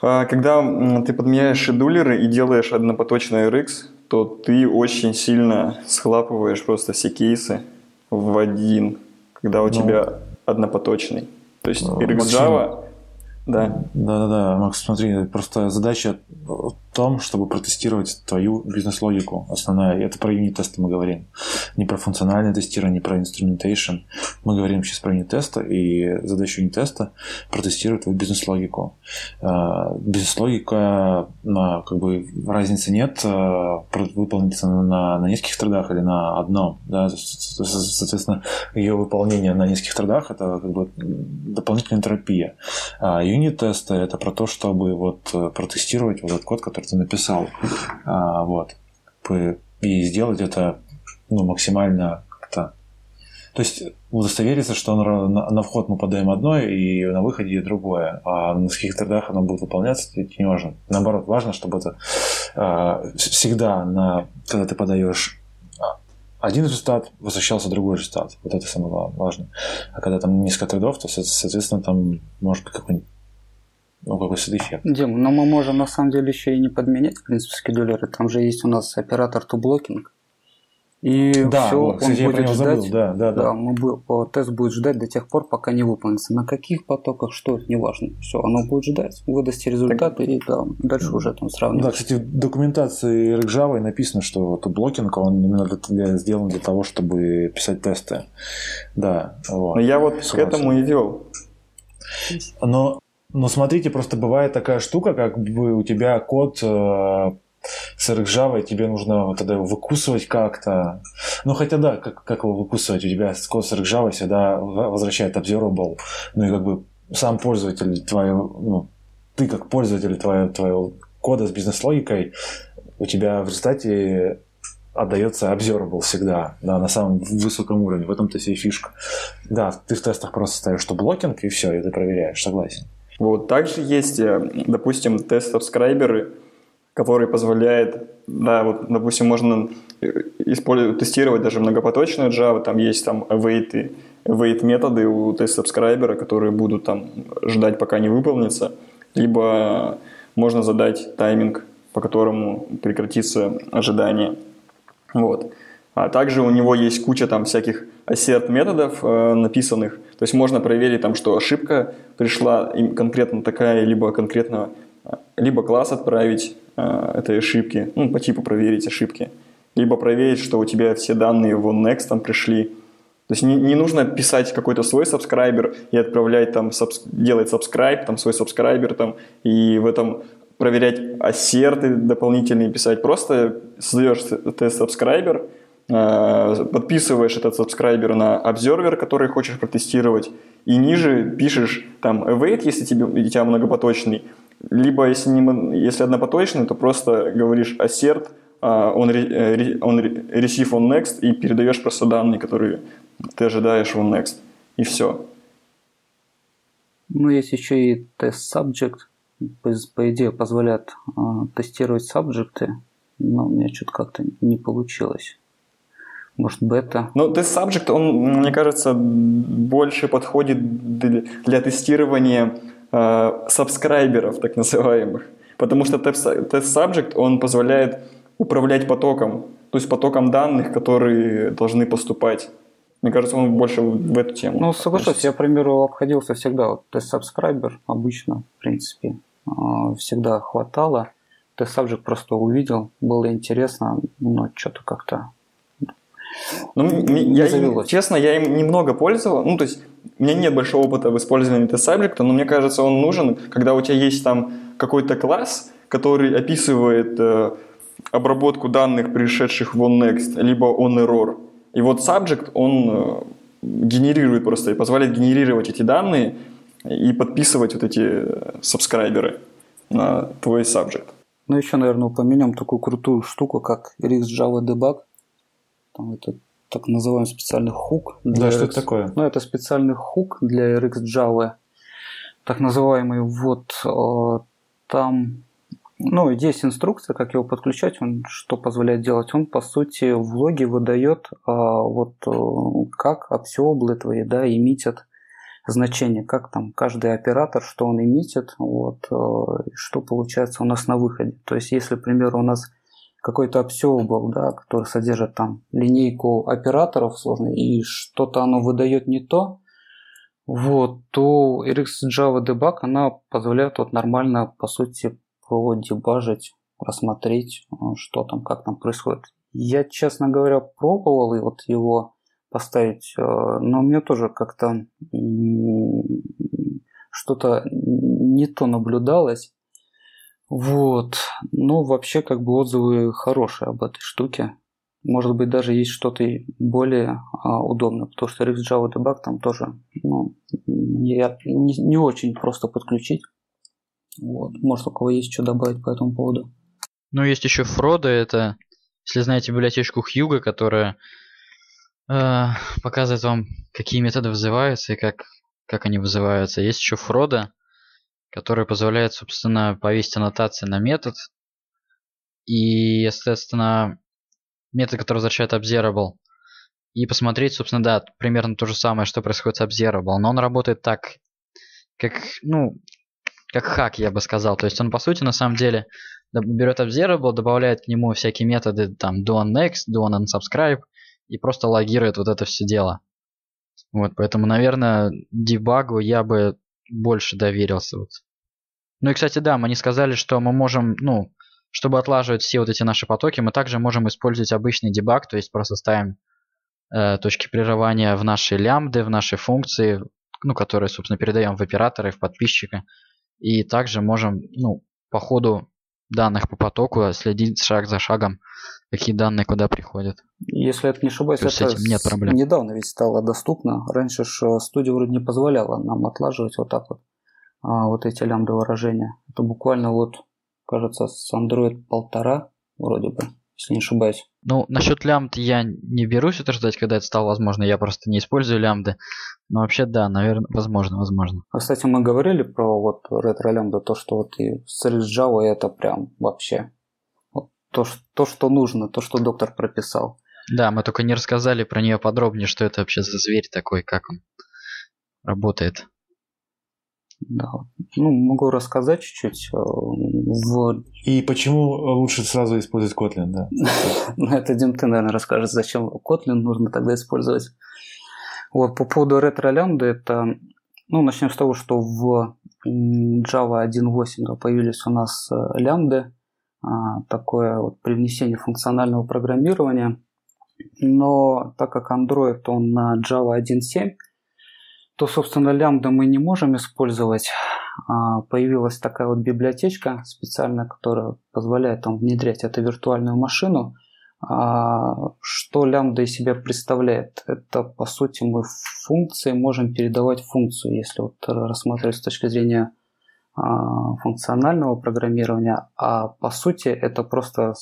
а, когда ты подменяешь шедулеры и делаешь однопоточный RX, то ты очень сильно схлапываешь просто все кейсы в один, когда у ну, тебя однопоточный. То есть RxJava да. Да-да-да, Макс, смотри, просто задача том, чтобы протестировать твою бизнес-логику основная. Это про юнит-тесты мы говорим. Не про функциональное тестирование, не про инструментейшн. Мы говорим сейчас про юнит-теста, и задача юнит-теста протестировать твою бизнес-логику. А, бизнес-логика, как бы разницы нет, а, выполнится на, на нескольких трудах или на одном. Да? Соответственно, ее выполнение на нескольких трудах – это как бы дополнительная терапия. А юнит-тесты – это про то, чтобы вот э, протестировать вот этот код, который ты написал. А, вот. И сделать это ну, максимально как-то... То есть удостовериться, что на, на вход мы подаем одно, и на выходе другое. А на каких трудах оно будет выполняться, это не важно. Наоборот, важно, чтобы это э, всегда, на, когда ты подаешь один результат, возвращался другой результат. Вот это самое важное. А когда там несколько трудов, то, соответственно, там может быть какой-нибудь ну, какой эффект. Дим, но мы можем на самом деле еще и не подменять, в принципе, скедулеры. Там же есть у нас оператор to blocking. И Да, все, вот, он будет ждать. забыл. Да, да, да. мы бу- по- тест будет ждать до тех пор, пока не выполнится. На каких потоках, что, это неважно. Все, оно будет ждать, выдасте результаты и да, дальше уже там Да, сравнивать. кстати, в документации Java написано, что вот блокинг, он именно для- для- сделан для того, чтобы писать тесты. Да, вот. Но я вот к Согласен. этому и вел. Но, но смотрите, просто бывает такая штука, как бы у тебя код э, с RxJava, и тебе нужно тогда его выкусывать как-то. Ну, хотя да, как, как его выкусывать? У тебя код с RxJava всегда возвращает observable. Ну и как бы сам пользователь твоего, ну, ты как пользователь твоего, твоего кода с бизнес-логикой, у тебя в результате отдается observable всегда, да, на самом высоком уровне. В этом-то вся и фишка. Да, ты в тестах просто ставишь, что блокинг, и все, и ты проверяешь, согласен. Вот. Также есть, э, допустим, тест-сабскрайберы, который позволяет, да, вот, допустим, можно э, использовать, тестировать даже многопоточную Java, там есть там await, await методы у тест-сабскрайбера, которые будут там ждать, пока не выполнится, либо можно задать тайминг, по которому прекратится ожидание. Вот. А также у него есть куча там всяких assert методов э, написанных. То есть можно проверить там, что ошибка пришла им конкретно такая, либо конкретно э, либо класс отправить э, этой ошибки, ну, по типу проверить ошибки, либо проверить, что у тебя все данные в OnNext там пришли. То есть не, не нужно писать какой-то свой сабскрайбер и отправлять там, сабс- делать subscribe, там свой сабскрайбер там, и в этом проверять ассерты дополнительные писать. Просто создаешь тест сабскрайбер, подписываешь этот сабскрайбер на обзервер, который хочешь протестировать, и ниже пишешь там await, если тебе, у тебя многопоточный, либо если, не, если однопоточный, то просто говоришь assert, а, он, э, он receive on next и передаешь просто данные, которые ты ожидаешь on next. И все. Ну, есть еще и тест subject. По, идее, позволяет э, тестировать сабжекты, но у меня что-то как-то не получилось. Может, бета. Но тест subject, он, мне кажется, больше подходит для, для тестирования э, сабскрайберов, так называемых. Потому что тест, subject, он позволяет управлять потоком, то есть потоком данных, которые должны поступать. Мне кажется, он больше в эту тему. Ну, соглашусь, я, к примеру, обходился всегда. Вот тест subscriber обычно, в принципе, э, всегда хватало. Тест subject просто увидел, было интересно, но что-то как-то Ну, я завелось. честно, я им немного пользовал. Ну, то есть, у меня нет большого опыта в использовании тест-сабжекта, но мне кажется, он нужен, когда у тебя есть там какой-то класс, который описывает э, обработку данных, пришедших в onNext, либо onError. И вот subject, он э, генерирует просто, и позволяет генерировать эти данные и подписывать вот эти э, сабскрайберы на твой subject. Ну, еще, наверное, упомянем такую крутую штуку, как RX Java Debug. Там это так называемый специальный хук. Да, для что RX. это такое? Ну, это специальный хук для RX Java. Так называемый вот э, там... Ну, есть инструкция, как его подключать, он что позволяет делать. Он, по сути, в логе выдает э, вот э, как обсеоблы твои, да, эмитят значение, как там каждый оператор, что он эмитит, вот, что получается у нас на выходе. То есть, если, к примеру, у нас какой-то observable, да, который содержит там линейку операторов сложной, и что-то оно выдает не то, вот, то RX Java Debug, она позволяет вот нормально, по сути, продебажить, рассмотреть, э, что там, как там происходит. Я, честно говоря, пробовал и вот его поставить, э, но мне тоже как-то что-то не то наблюдалось. Вот. Но вообще как бы отзывы хорошие об этой штуке. Может быть, даже есть что-то более а, удобное, потому что RxJava Debug там тоже ну, не, не, не очень просто подключить. Вот. Может, у кого есть что добавить по этому поводу? Ну, есть еще Фрода, это, если знаете библиотечку Хьюга, которая э, показывает вам, какие методы вызываются и как, как они вызываются. Есть еще Фрода, который позволяет, собственно, повесить аннотации на метод. И, естественно, метод, который возвращает observable. И посмотреть, собственно, да, примерно то же самое, что происходит с observable. Но он работает так, как, ну, как хак, я бы сказал. То есть он, по сути, на самом деле, берет observable, добавляет к нему всякие методы, там, do on next, do on unsubscribe, и просто логирует вот это все дело. Вот, поэтому, наверное, дебагу я бы больше доверился. Вот. Ну и, кстати, да, мы не сказали, что мы можем, ну, чтобы отлаживать все вот эти наши потоки, мы также можем использовать обычный дебаг, то есть просто ставим э, точки прерывания в наши лямбды, в наши функции, ну, которые, собственно, передаем в операторы, в подписчика. И также можем, ну, по ходу данных по потоку следить шаг за шагом, какие данные куда приходят. Если это не ошибаюсь, это с этим нет проблем. недавно ведь стало доступно. Раньше же студия вроде не позволяла нам отлаживать вот так вот а, вот эти лямбда выражения. Это буквально вот, кажется, с Android полтора вроде бы, если не ошибаюсь. Ну, насчет лямбд я не берусь утверждать, когда это стало возможно. Я просто не использую лямбды. Но вообще, да, наверное, возможно, возможно. А, кстати, мы говорили про вот ретро-лямбда, то, что вот и с Java это прям вообще то, то, что нужно, то, что доктор прописал. Да, мы только не рассказали про нее подробнее, что это вообще за зверь такой, как он работает. Да. Ну, могу рассказать чуть-чуть. Э, в... И почему лучше сразу использовать Kotlin, да? Ну, это Дим, ты, наверное, расскажешь, зачем Kotlin нужно тогда использовать. Вот, по поводу ретро-лямбды, это... Ну, начнем с того, что в Java 1.8 появились у нас э, лямбды, такое вот привнесение функционального программирования. Но так как Android, он на Java 1.7, то, собственно, лямбда мы не можем использовать. А, появилась такая вот библиотечка специальная, которая позволяет там внедрять эту виртуальную машину. А, что лямбда из себя представляет? Это, по сути, мы функции можем передавать функцию, если вот рассматривать с точки зрения а, функционального программирования, а по сути это просто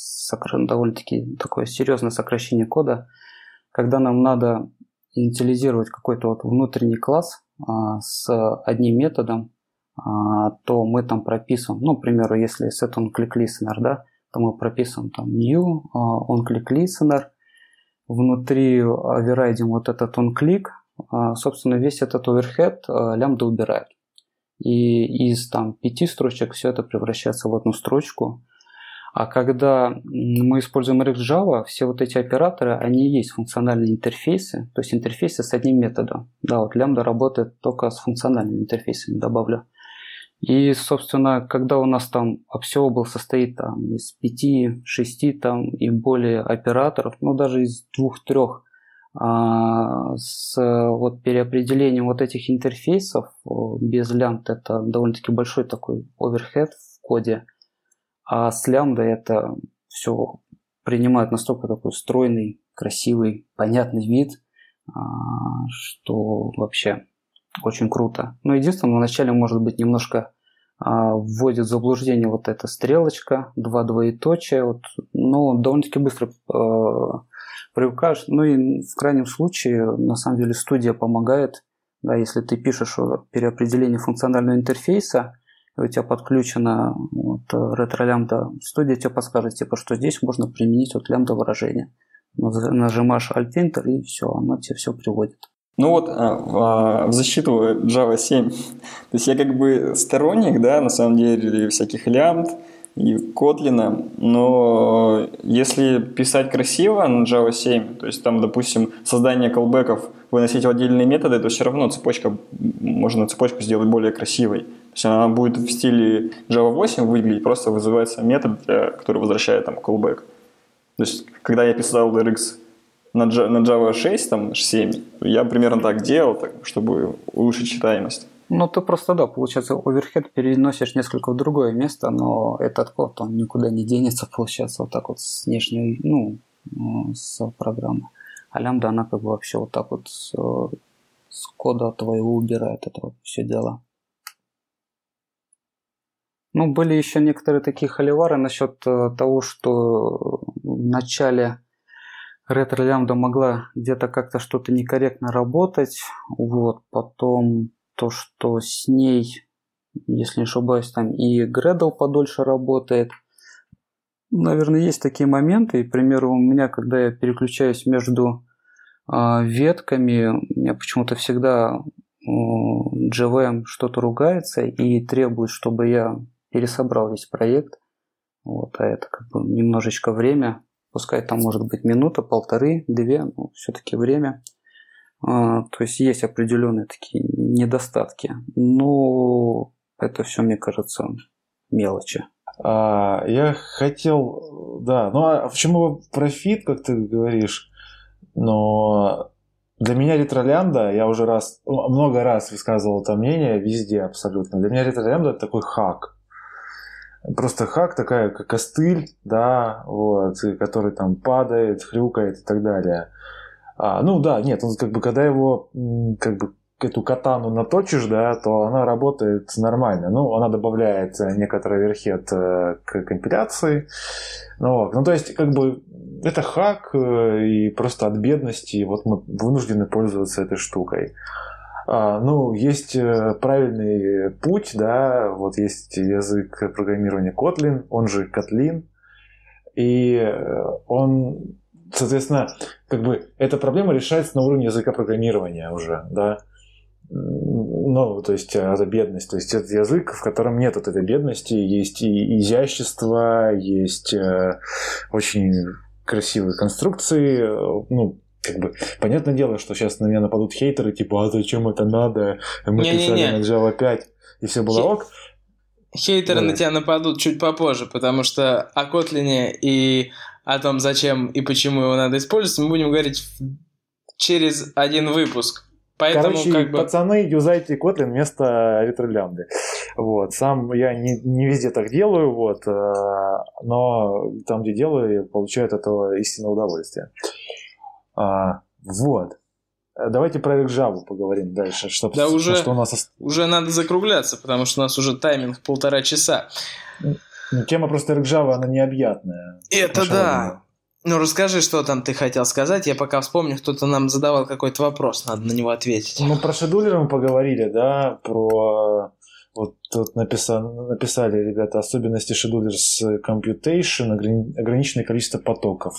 довольно-таки такое серьезное сокращение кода, когда нам надо инициализировать какой-то вот внутренний класс а, с одним методом, а, то мы там прописываем, ну, к примеру, если set on click listener, да, то мы прописываем там new а, on click listener, внутри оверрайдим вот этот on click, а, собственно, весь этот overhead а, лямбда убирает. И из там пяти строчек все это превращается в одну строчку, а когда мы используем RxJava, все вот эти операторы, они и есть функциональные интерфейсы, то есть интерфейсы с одним методом. Да, вот лямбда работает только с функциональными интерфейсами, добавлю. И, собственно, когда у нас там обсеобл состоит там, из 5-6 там, и более операторов, ну даже из двух-трех, а, с вот, переопределением вот этих интерфейсов без лямбд это довольно-таки большой такой оверхед в коде – а с лямбда это все принимает настолько такой стройный, красивый, понятный вид, а, что вообще очень круто. Но единственное, вначале может быть немножко а, вводит в заблуждение вот эта стрелочка, два двоеточия, вот, но довольно-таки быстро э, привыкаешь. Ну и в крайнем случае, на самом деле, студия помогает, да, если ты пишешь переопределение функционального интерфейса, у тебя подключена вот, ретро-лямбда студия, тебе подскажет, типа, что здесь можно применить вот лямбда выражение. Нажимаешь Alt-Enter и все, оно тебе все приводит. Ну вот, а, а, в защиту Java 7, то есть я как бы сторонник, да, на самом деле, всяких лямбд и Kotlin, но если писать красиво на Java 7, то есть там, допустим, создание колбеков выносить в отдельные методы, то все равно цепочка, можно цепочку сделать более красивой есть она будет в стиле Java 8 выглядеть, просто вызывается метод, для, который возвращает там callback. То есть, когда я писал RX на Java 6, там, 7, я примерно так делал, так, чтобы улучшить читаемость. Ну, ты просто, да, получается, оверхед переносишь несколько в другое место, но этот код, он никуда не денется, получается, вот так вот с внешней, ну, с программы. А лямбда, она как бы вообще вот так вот с, с кода твоего убирает это вот все дело. Ну, были еще некоторые такие холивары насчет э, того, что в начале ретро лямбда могла где-то как-то что-то некорректно работать. Вот, потом то, что с ней, если не ошибаюсь, там и Gradle подольше работает. Наверное, есть такие моменты. И, к примеру, у меня, когда я переключаюсь между э, ветками, у меня почему-то всегда JVM что-то ругается и требует, чтобы я пересобрал весь проект. Вот, а это как бы немножечко время. Пускай там может быть минута, полторы, две, но все-таки время. А, то есть есть определенные такие недостатки. Но это все, мне кажется, мелочи. А, я хотел, да, ну а почему профит, как ты говоришь, но для меня ретролянда, я уже раз, много раз высказывал это мнение, везде абсолютно. Для меня ретролянда это такой хак. Просто хак такая, как костыль, да, вот, который там падает, хрюкает и так далее. А, ну да, нет, он как бы, когда его как бы эту катану наточишь, да, то она работает нормально. Ну, она добавляет э, некоторый верхет э, к компиляции. Ну, ну, то есть, как бы, это хак, э, и просто от бедности вот мы вынуждены пользоваться этой штукой. А, ну, есть правильный путь, да, вот есть язык программирования Kotlin, он же Kotlin, и он, соответственно, как бы эта проблема решается на уровне языка программирования уже, да ну, то есть это бедность, то есть это язык, в котором нет вот этой бедности, есть и изящество, есть э, очень красивые конструкции, ну, как бы, понятное дело, что сейчас на меня нападут хейтеры, типа, а зачем это надо, мы не, писали не, не. на Java 5, и все было Хей... ок. Хейтеры да. на тебя нападут чуть попозже, потому что о Котлине и о том, зачем и почему его надо использовать, мы будем говорить через один выпуск. Поэтому, Короче, как бы... пацаны, юзайте Kotlin вместо ретролямды. Вот. Сам я не, не везде так делаю, вот, э, но там, где делаю, я получаю от этого истинное удовольствие. А, вот. Давайте про Java поговорим дальше. Что, да уже, что у нас... уже надо закругляться, потому что у нас уже тайминг полтора часа. Ну, тема просто Java, она необъятная. Это да. Ну, расскажи, что там ты хотел сказать. Я пока вспомню, кто-то нам задавал какой-то вопрос, надо на него ответить. Ну, про шедулеры мы поговорили, да, про... Вот тут написали, написали ребята особенности с computation, ограниченное количество потоков.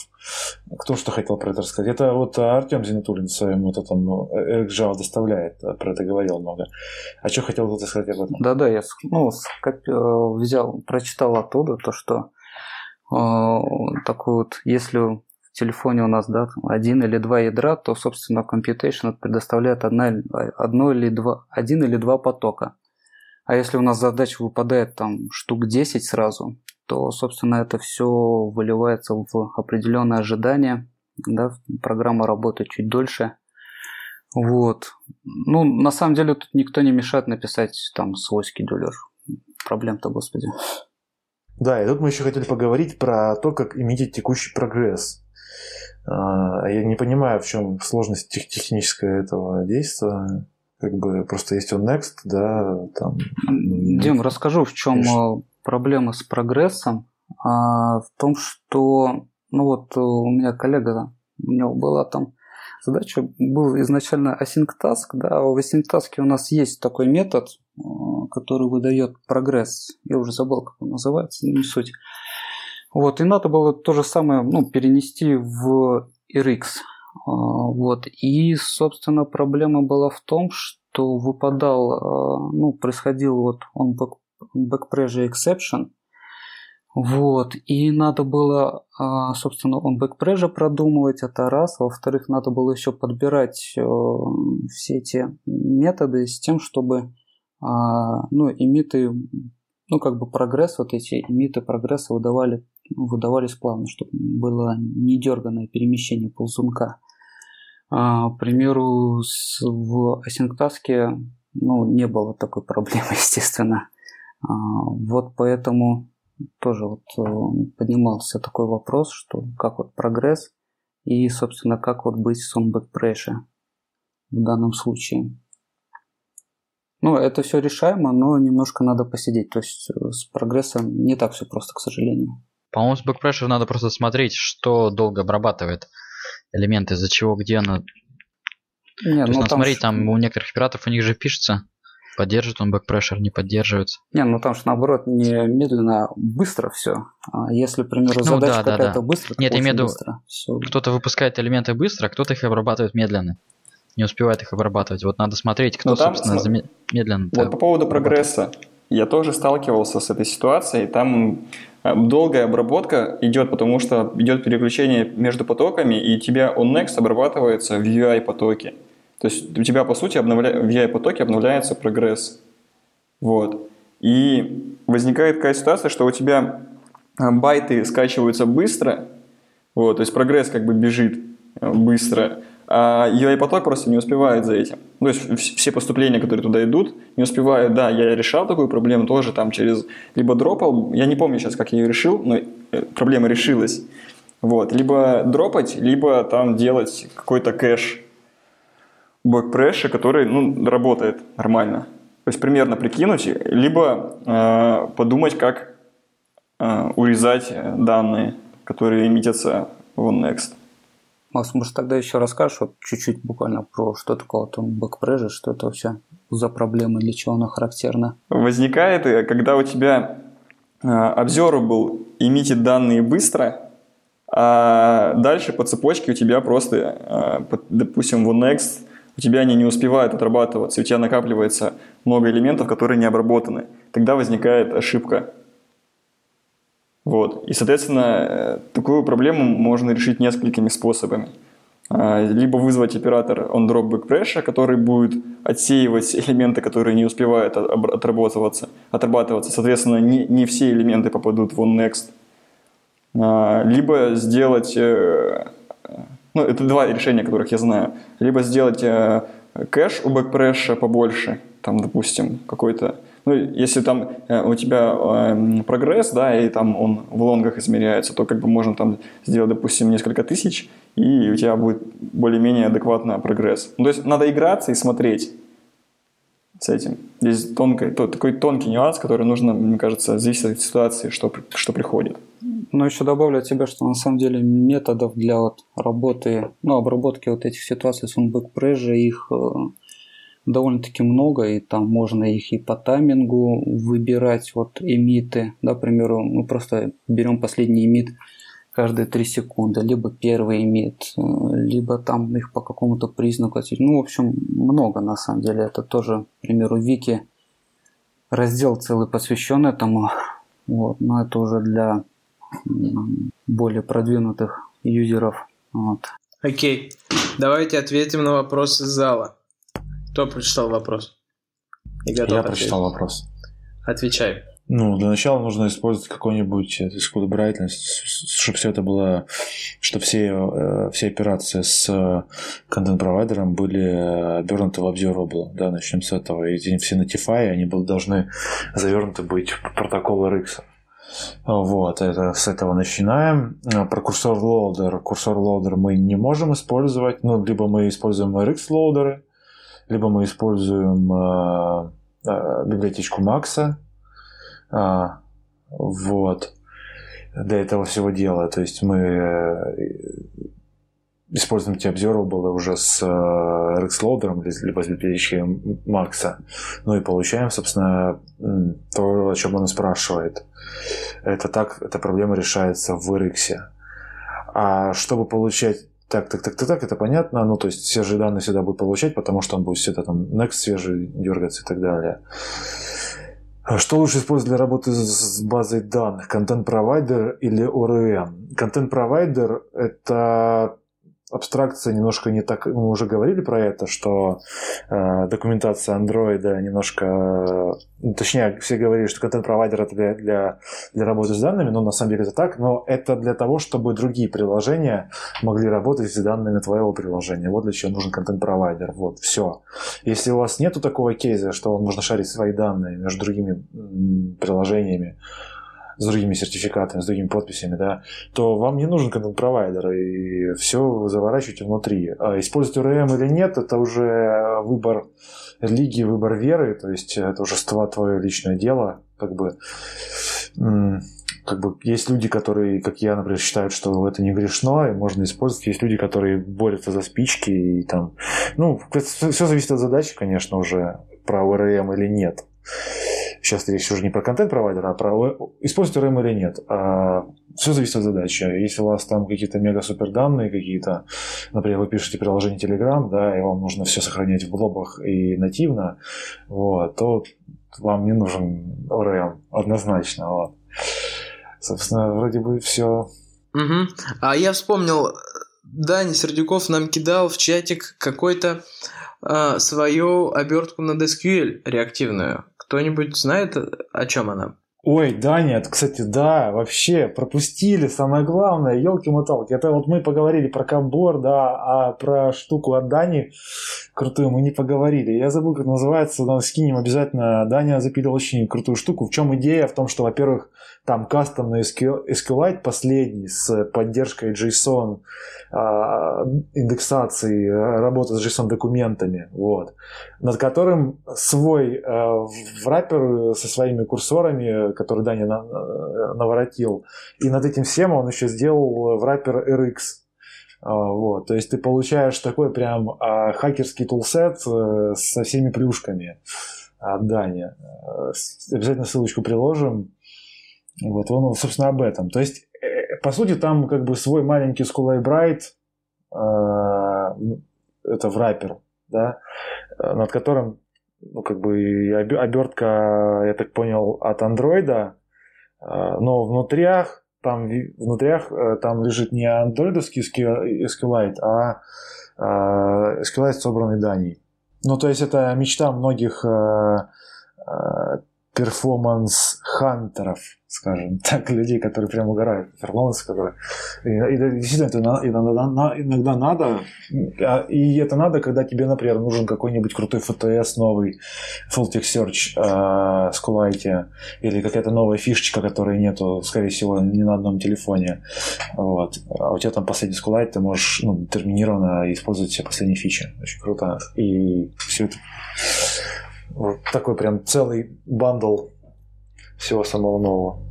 Кто что хотел про это рассказать? Это вот Артем Зинатулин в своем вот этом ну, Java доставляет, про это говорил много. А что хотел кто-то сказать об этом? Да-да, я ну, э, взял, прочитал оттуда то, что а, такой вот, если в телефоне у нас да, один или два ядра, то, собственно, Computation предоставляет одна, одно или два, один или два потока. А если у нас задача выпадает там штук 10 сразу, то, собственно, это все выливается в определенное ожидание. Да, программа работает чуть дольше. Вот. Ну, на самом деле, тут никто не мешает написать там свой скедулер. Проблем-то, господи. Да, и тут мы еще хотели поговорить про то, как иметь текущий прогресс. А, я не понимаю, в чем сложность тех технического этого действия. Как бы просто есть он next, да, там. Ну, Дим, расскажу, в чем Конечно. проблема с прогрессом. А, в том, что, ну вот у меня коллега, у него была там задача, был изначально async task, да, а в async task у нас есть такой метод, который выдает прогресс. Я уже забыл, как он называется, не суть. Вот, и надо было то же самое ну, перенести в RX. А, вот, и, собственно, проблема была в том, что выпадал, а, ну, происходил вот он back, backpressure exception, вот, и надо было, а, собственно, он backpressure продумывать, это раз. Во-вторых, надо было еще подбирать э, все эти методы с тем, чтобы ну, имиты, ну, как бы прогресс, вот эти имиты прогресса выдавали, выдавались плавно, чтобы было недерганное перемещение ползунка. А, к примеру, в асинктаске ну, не было такой проблемы, естественно. А, вот поэтому тоже вот э, поднимался такой вопрос, что как вот прогресс и, собственно, как вот быть с pressure в данном случае. Ну, это все решаемо, но немножко надо посидеть. То есть э, с прогрессом не так все просто, к сожалению. По-моему, с backpressure надо просто смотреть, что долго обрабатывает элементы, из-за чего, где она... Не, То ну, есть, надо там смотреть, там у некоторых операторов у них же пишется, поддерживает он backpressure, не поддерживается. Не, ну там же наоборот не медленно, а быстро все. А если, к примеру, ну, задача да, какая-то да, да. быстро, Нет, я имею в виду, кто-то выпускает элементы быстро, а кто-то их обрабатывает медленно не успевает их обрабатывать. Вот надо смотреть, кто, ну, там, собственно, см... медленно. Вот по поводу прогресса. Я тоже сталкивался с этой ситуацией. Там э, долгая обработка идет, потому что идет переключение между потоками, и у тебя OnNext обрабатывается в UI-потоке. То есть у тебя, по сути, обновля... в UI-потоке обновляется прогресс. Вот. И возникает такая ситуация, что у тебя э, байты скачиваются быстро, вот, то есть прогресс как бы бежит э, быстро, а UI-поток просто не успевает за этим. То есть все поступления, которые туда идут, не успевают. Да, я решал такую проблему тоже там через... Либо дропал, я не помню сейчас, как я ее решил, но э, проблема решилась. Вот. Либо дропать, либо там делать какой-то кэш бэкпрэша, который ну, работает нормально. То есть примерно прикинуть, либо э, подумать, как э, урезать данные, которые эмитятся в OnNext. Макс, может, тогда еще расскажешь вот чуть-чуть буквально про что такое там бэкпрежи, что это вообще за проблема, для чего она характерна? Возникает, э, когда у тебя э, observable эмитит данные быстро, а дальше по цепочке у тебя просто, э, допустим, в OnNext у тебя они не успевают отрабатываться, у тебя накапливается много элементов, которые не обработаны. Тогда возникает ошибка. Вот. И, соответственно, э, такую проблему можно решить несколькими способами. А, либо вызвать оператор on-drop backpressure, который будет отсеивать элементы, которые не успевают отработываться, отрабатываться. Соответственно, не, не все элементы попадут в onNext. А, либо сделать э, ну, это два решения, которых я знаю. Либо сделать э, кэш у backpressure побольше, там, допустим, какой-то... Ну, если там э, у тебя э, прогресс, да, и там он в long ах измеряется, то как бы можно там сделать, допустим, несколько тысяч, и у тебя будет более-менее адекватно прогресс. Ну, то есть надо играться и смотреть с этим. Здесь тонкий, то, такой тонкий нюанс, который нужно, мне кажется, зависит от ситуации, что, что приходит. Ну, еще добавлю от тебя, что на самом деле методов для вот работы, ну, обработки вот этих ситуаций с прежи, их э, довольно-таки много, и там можно их и по таймингу выбирать, вот эмиты, да, к примеру, мы просто берем последний эмит каждые 3 секунды, либо первый эмит, э, либо там их по какому-то признаку. Ну, в общем, много на самом деле. Это тоже, к примеру, Вики раздел целый посвящен этому. Вот, но это уже для более продвинутых юзеров. Вот. Окей, давайте ответим на вопросы зала. Кто прочитал вопрос? Я, Я прочитал вопрос. Отвечай. Ну, для начала нужно использовать какой-нибудь Scudo Brightness, чтобы все это было, чтобы все, э, все операции с контент-провайдером были обернуты в Observable. Да, начнем с этого. И все Notify, они должны завернуты быть в протокол RX. Вот, это с этого начинаем. Про CursorLoader. CursorLoader мы не можем использовать. Ну, либо мы используем RxLoader ы, либо мы используем э, э, библиотечку Макса, а, вот. Для этого всего дела. То есть мы э, используем эти observable уже с RxLoader, либо с библиотечкой Макса. Ну и получаем, собственно, то, о чем он спрашивает. Это так, эта проблема решается в RX. А чтобы получать так, так, так, так, так, это понятно. Ну, то есть все же данные всегда будет получать, потому что он будет всегда там next свежий дергаться и так далее. А что лучше использовать для работы с базой данных? Контент-провайдер или ORM? Контент-провайдер – это абстракция немножко не так, мы уже говорили про это, что э, документация андроида немножко, э, точнее, все говорили, что контент-провайдер это для, для, для работы с данными, но на самом деле это так, но это для того, чтобы другие приложения могли работать с данными твоего приложения. Вот для чего нужен контент-провайдер. Вот, все. Если у вас нету такого кейса, что вам нужно шарить свои данные между другими приложениями, с другими сертификатами, с другими подписями, да, то вам не нужен контент-провайдер, и все заворачивайте внутри. А использовать ORM или нет, это уже выбор лиги, выбор веры, то есть это уже твое личное дело, как бы как бы есть люди, которые, как я, например, считают, что это не грешно, и можно использовать. Есть люди, которые борются за спички и там... Ну, все зависит от задачи, конечно, уже про ORM или нет. Сейчас речь уже не про контент-провайдера, а про используете RAM или нет. А все зависит от задачи. Если у вас там какие-то мега-супер данные какие-то, например, вы пишете приложение Telegram, да, и вам нужно все сохранять в блобах и нативно, вот, то вам не нужен ORM, однозначно. Вот. Собственно, вроде бы все. Угу. А я вспомнил, Даня Сердюков нам кидал в чатик какой-то э, свою обертку над SQL реактивную. Кто-нибудь знает, о чем она? Ой, да нет, кстати, да, вообще пропустили самое главное, елки-моталки. Это вот мы поговорили про комбор, да, а про штуку от Дани крутую мы не поговорили. Я забыл, как называется, но скинем обязательно. Даня запилил очень крутую штуку. В чем идея? В том, что, во-первых, там кастомный SQLite последний с поддержкой JSON, а, индексации, работы с JSON документами, вот, над которым свой а, враппер со своими курсорами, который Даня наворотил, и над этим всем он еще сделал враппер RX, а, вот, то есть ты получаешь такой прям а, хакерский тулсет э, со всеми плюшками от Дани. Э, обязательно ссылочку приложим. Вот, он, собственно, об этом. То есть, э, по сути, там как бы свой маленький School Bright, это враппер, да, над которым, ну, как бы обертка, я так понял, от андроида, но внутрях там внутрях там лежит не андроидовский SQLite, а SQLite, собранный Данией. Ну, то есть это мечта многих performance- hunter ов, скажем так, людей, которые прям угорают performance, которые... И, и действительно, это иногда, иногда надо, а, и это надо, когда тебе, например, нужен какой-нибудь крутой FTS новый, Full Text Search э, SQLite, или какая-то новая фишечка, которой нету, скорее всего, ни на одном телефоне. Вот. А у тебя там последний Kuwait, ты можешь ну, детерминированно использовать все последние фичи. Очень круто. И все это вот такой прям целый бандл всего самого нового.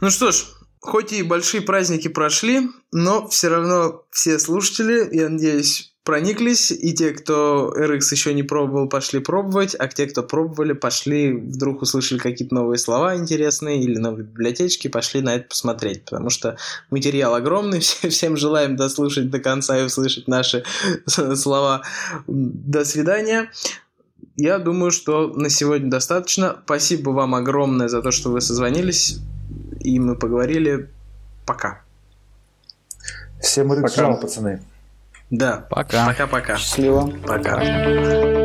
Ну что ж, хоть и большие праздники прошли, но все равно все слушатели, я надеюсь, прониклись, и те, кто RX еще не пробовал, пошли пробовать, а те, кто пробовали, пошли, вдруг услышали какие-то новые слова интересные или новые библиотечки, пошли на это посмотреть, потому что материал огромный, всем желаем дослушать до конца и услышать наши слова. До свидания. Я думаю, что на сегодня достаточно. Спасибо вам огромное за то, что вы созвонились, и мы поговорили. Пока. Всем рык пацаны. Да. Пока. Пока-пока. Счастливо. Пока.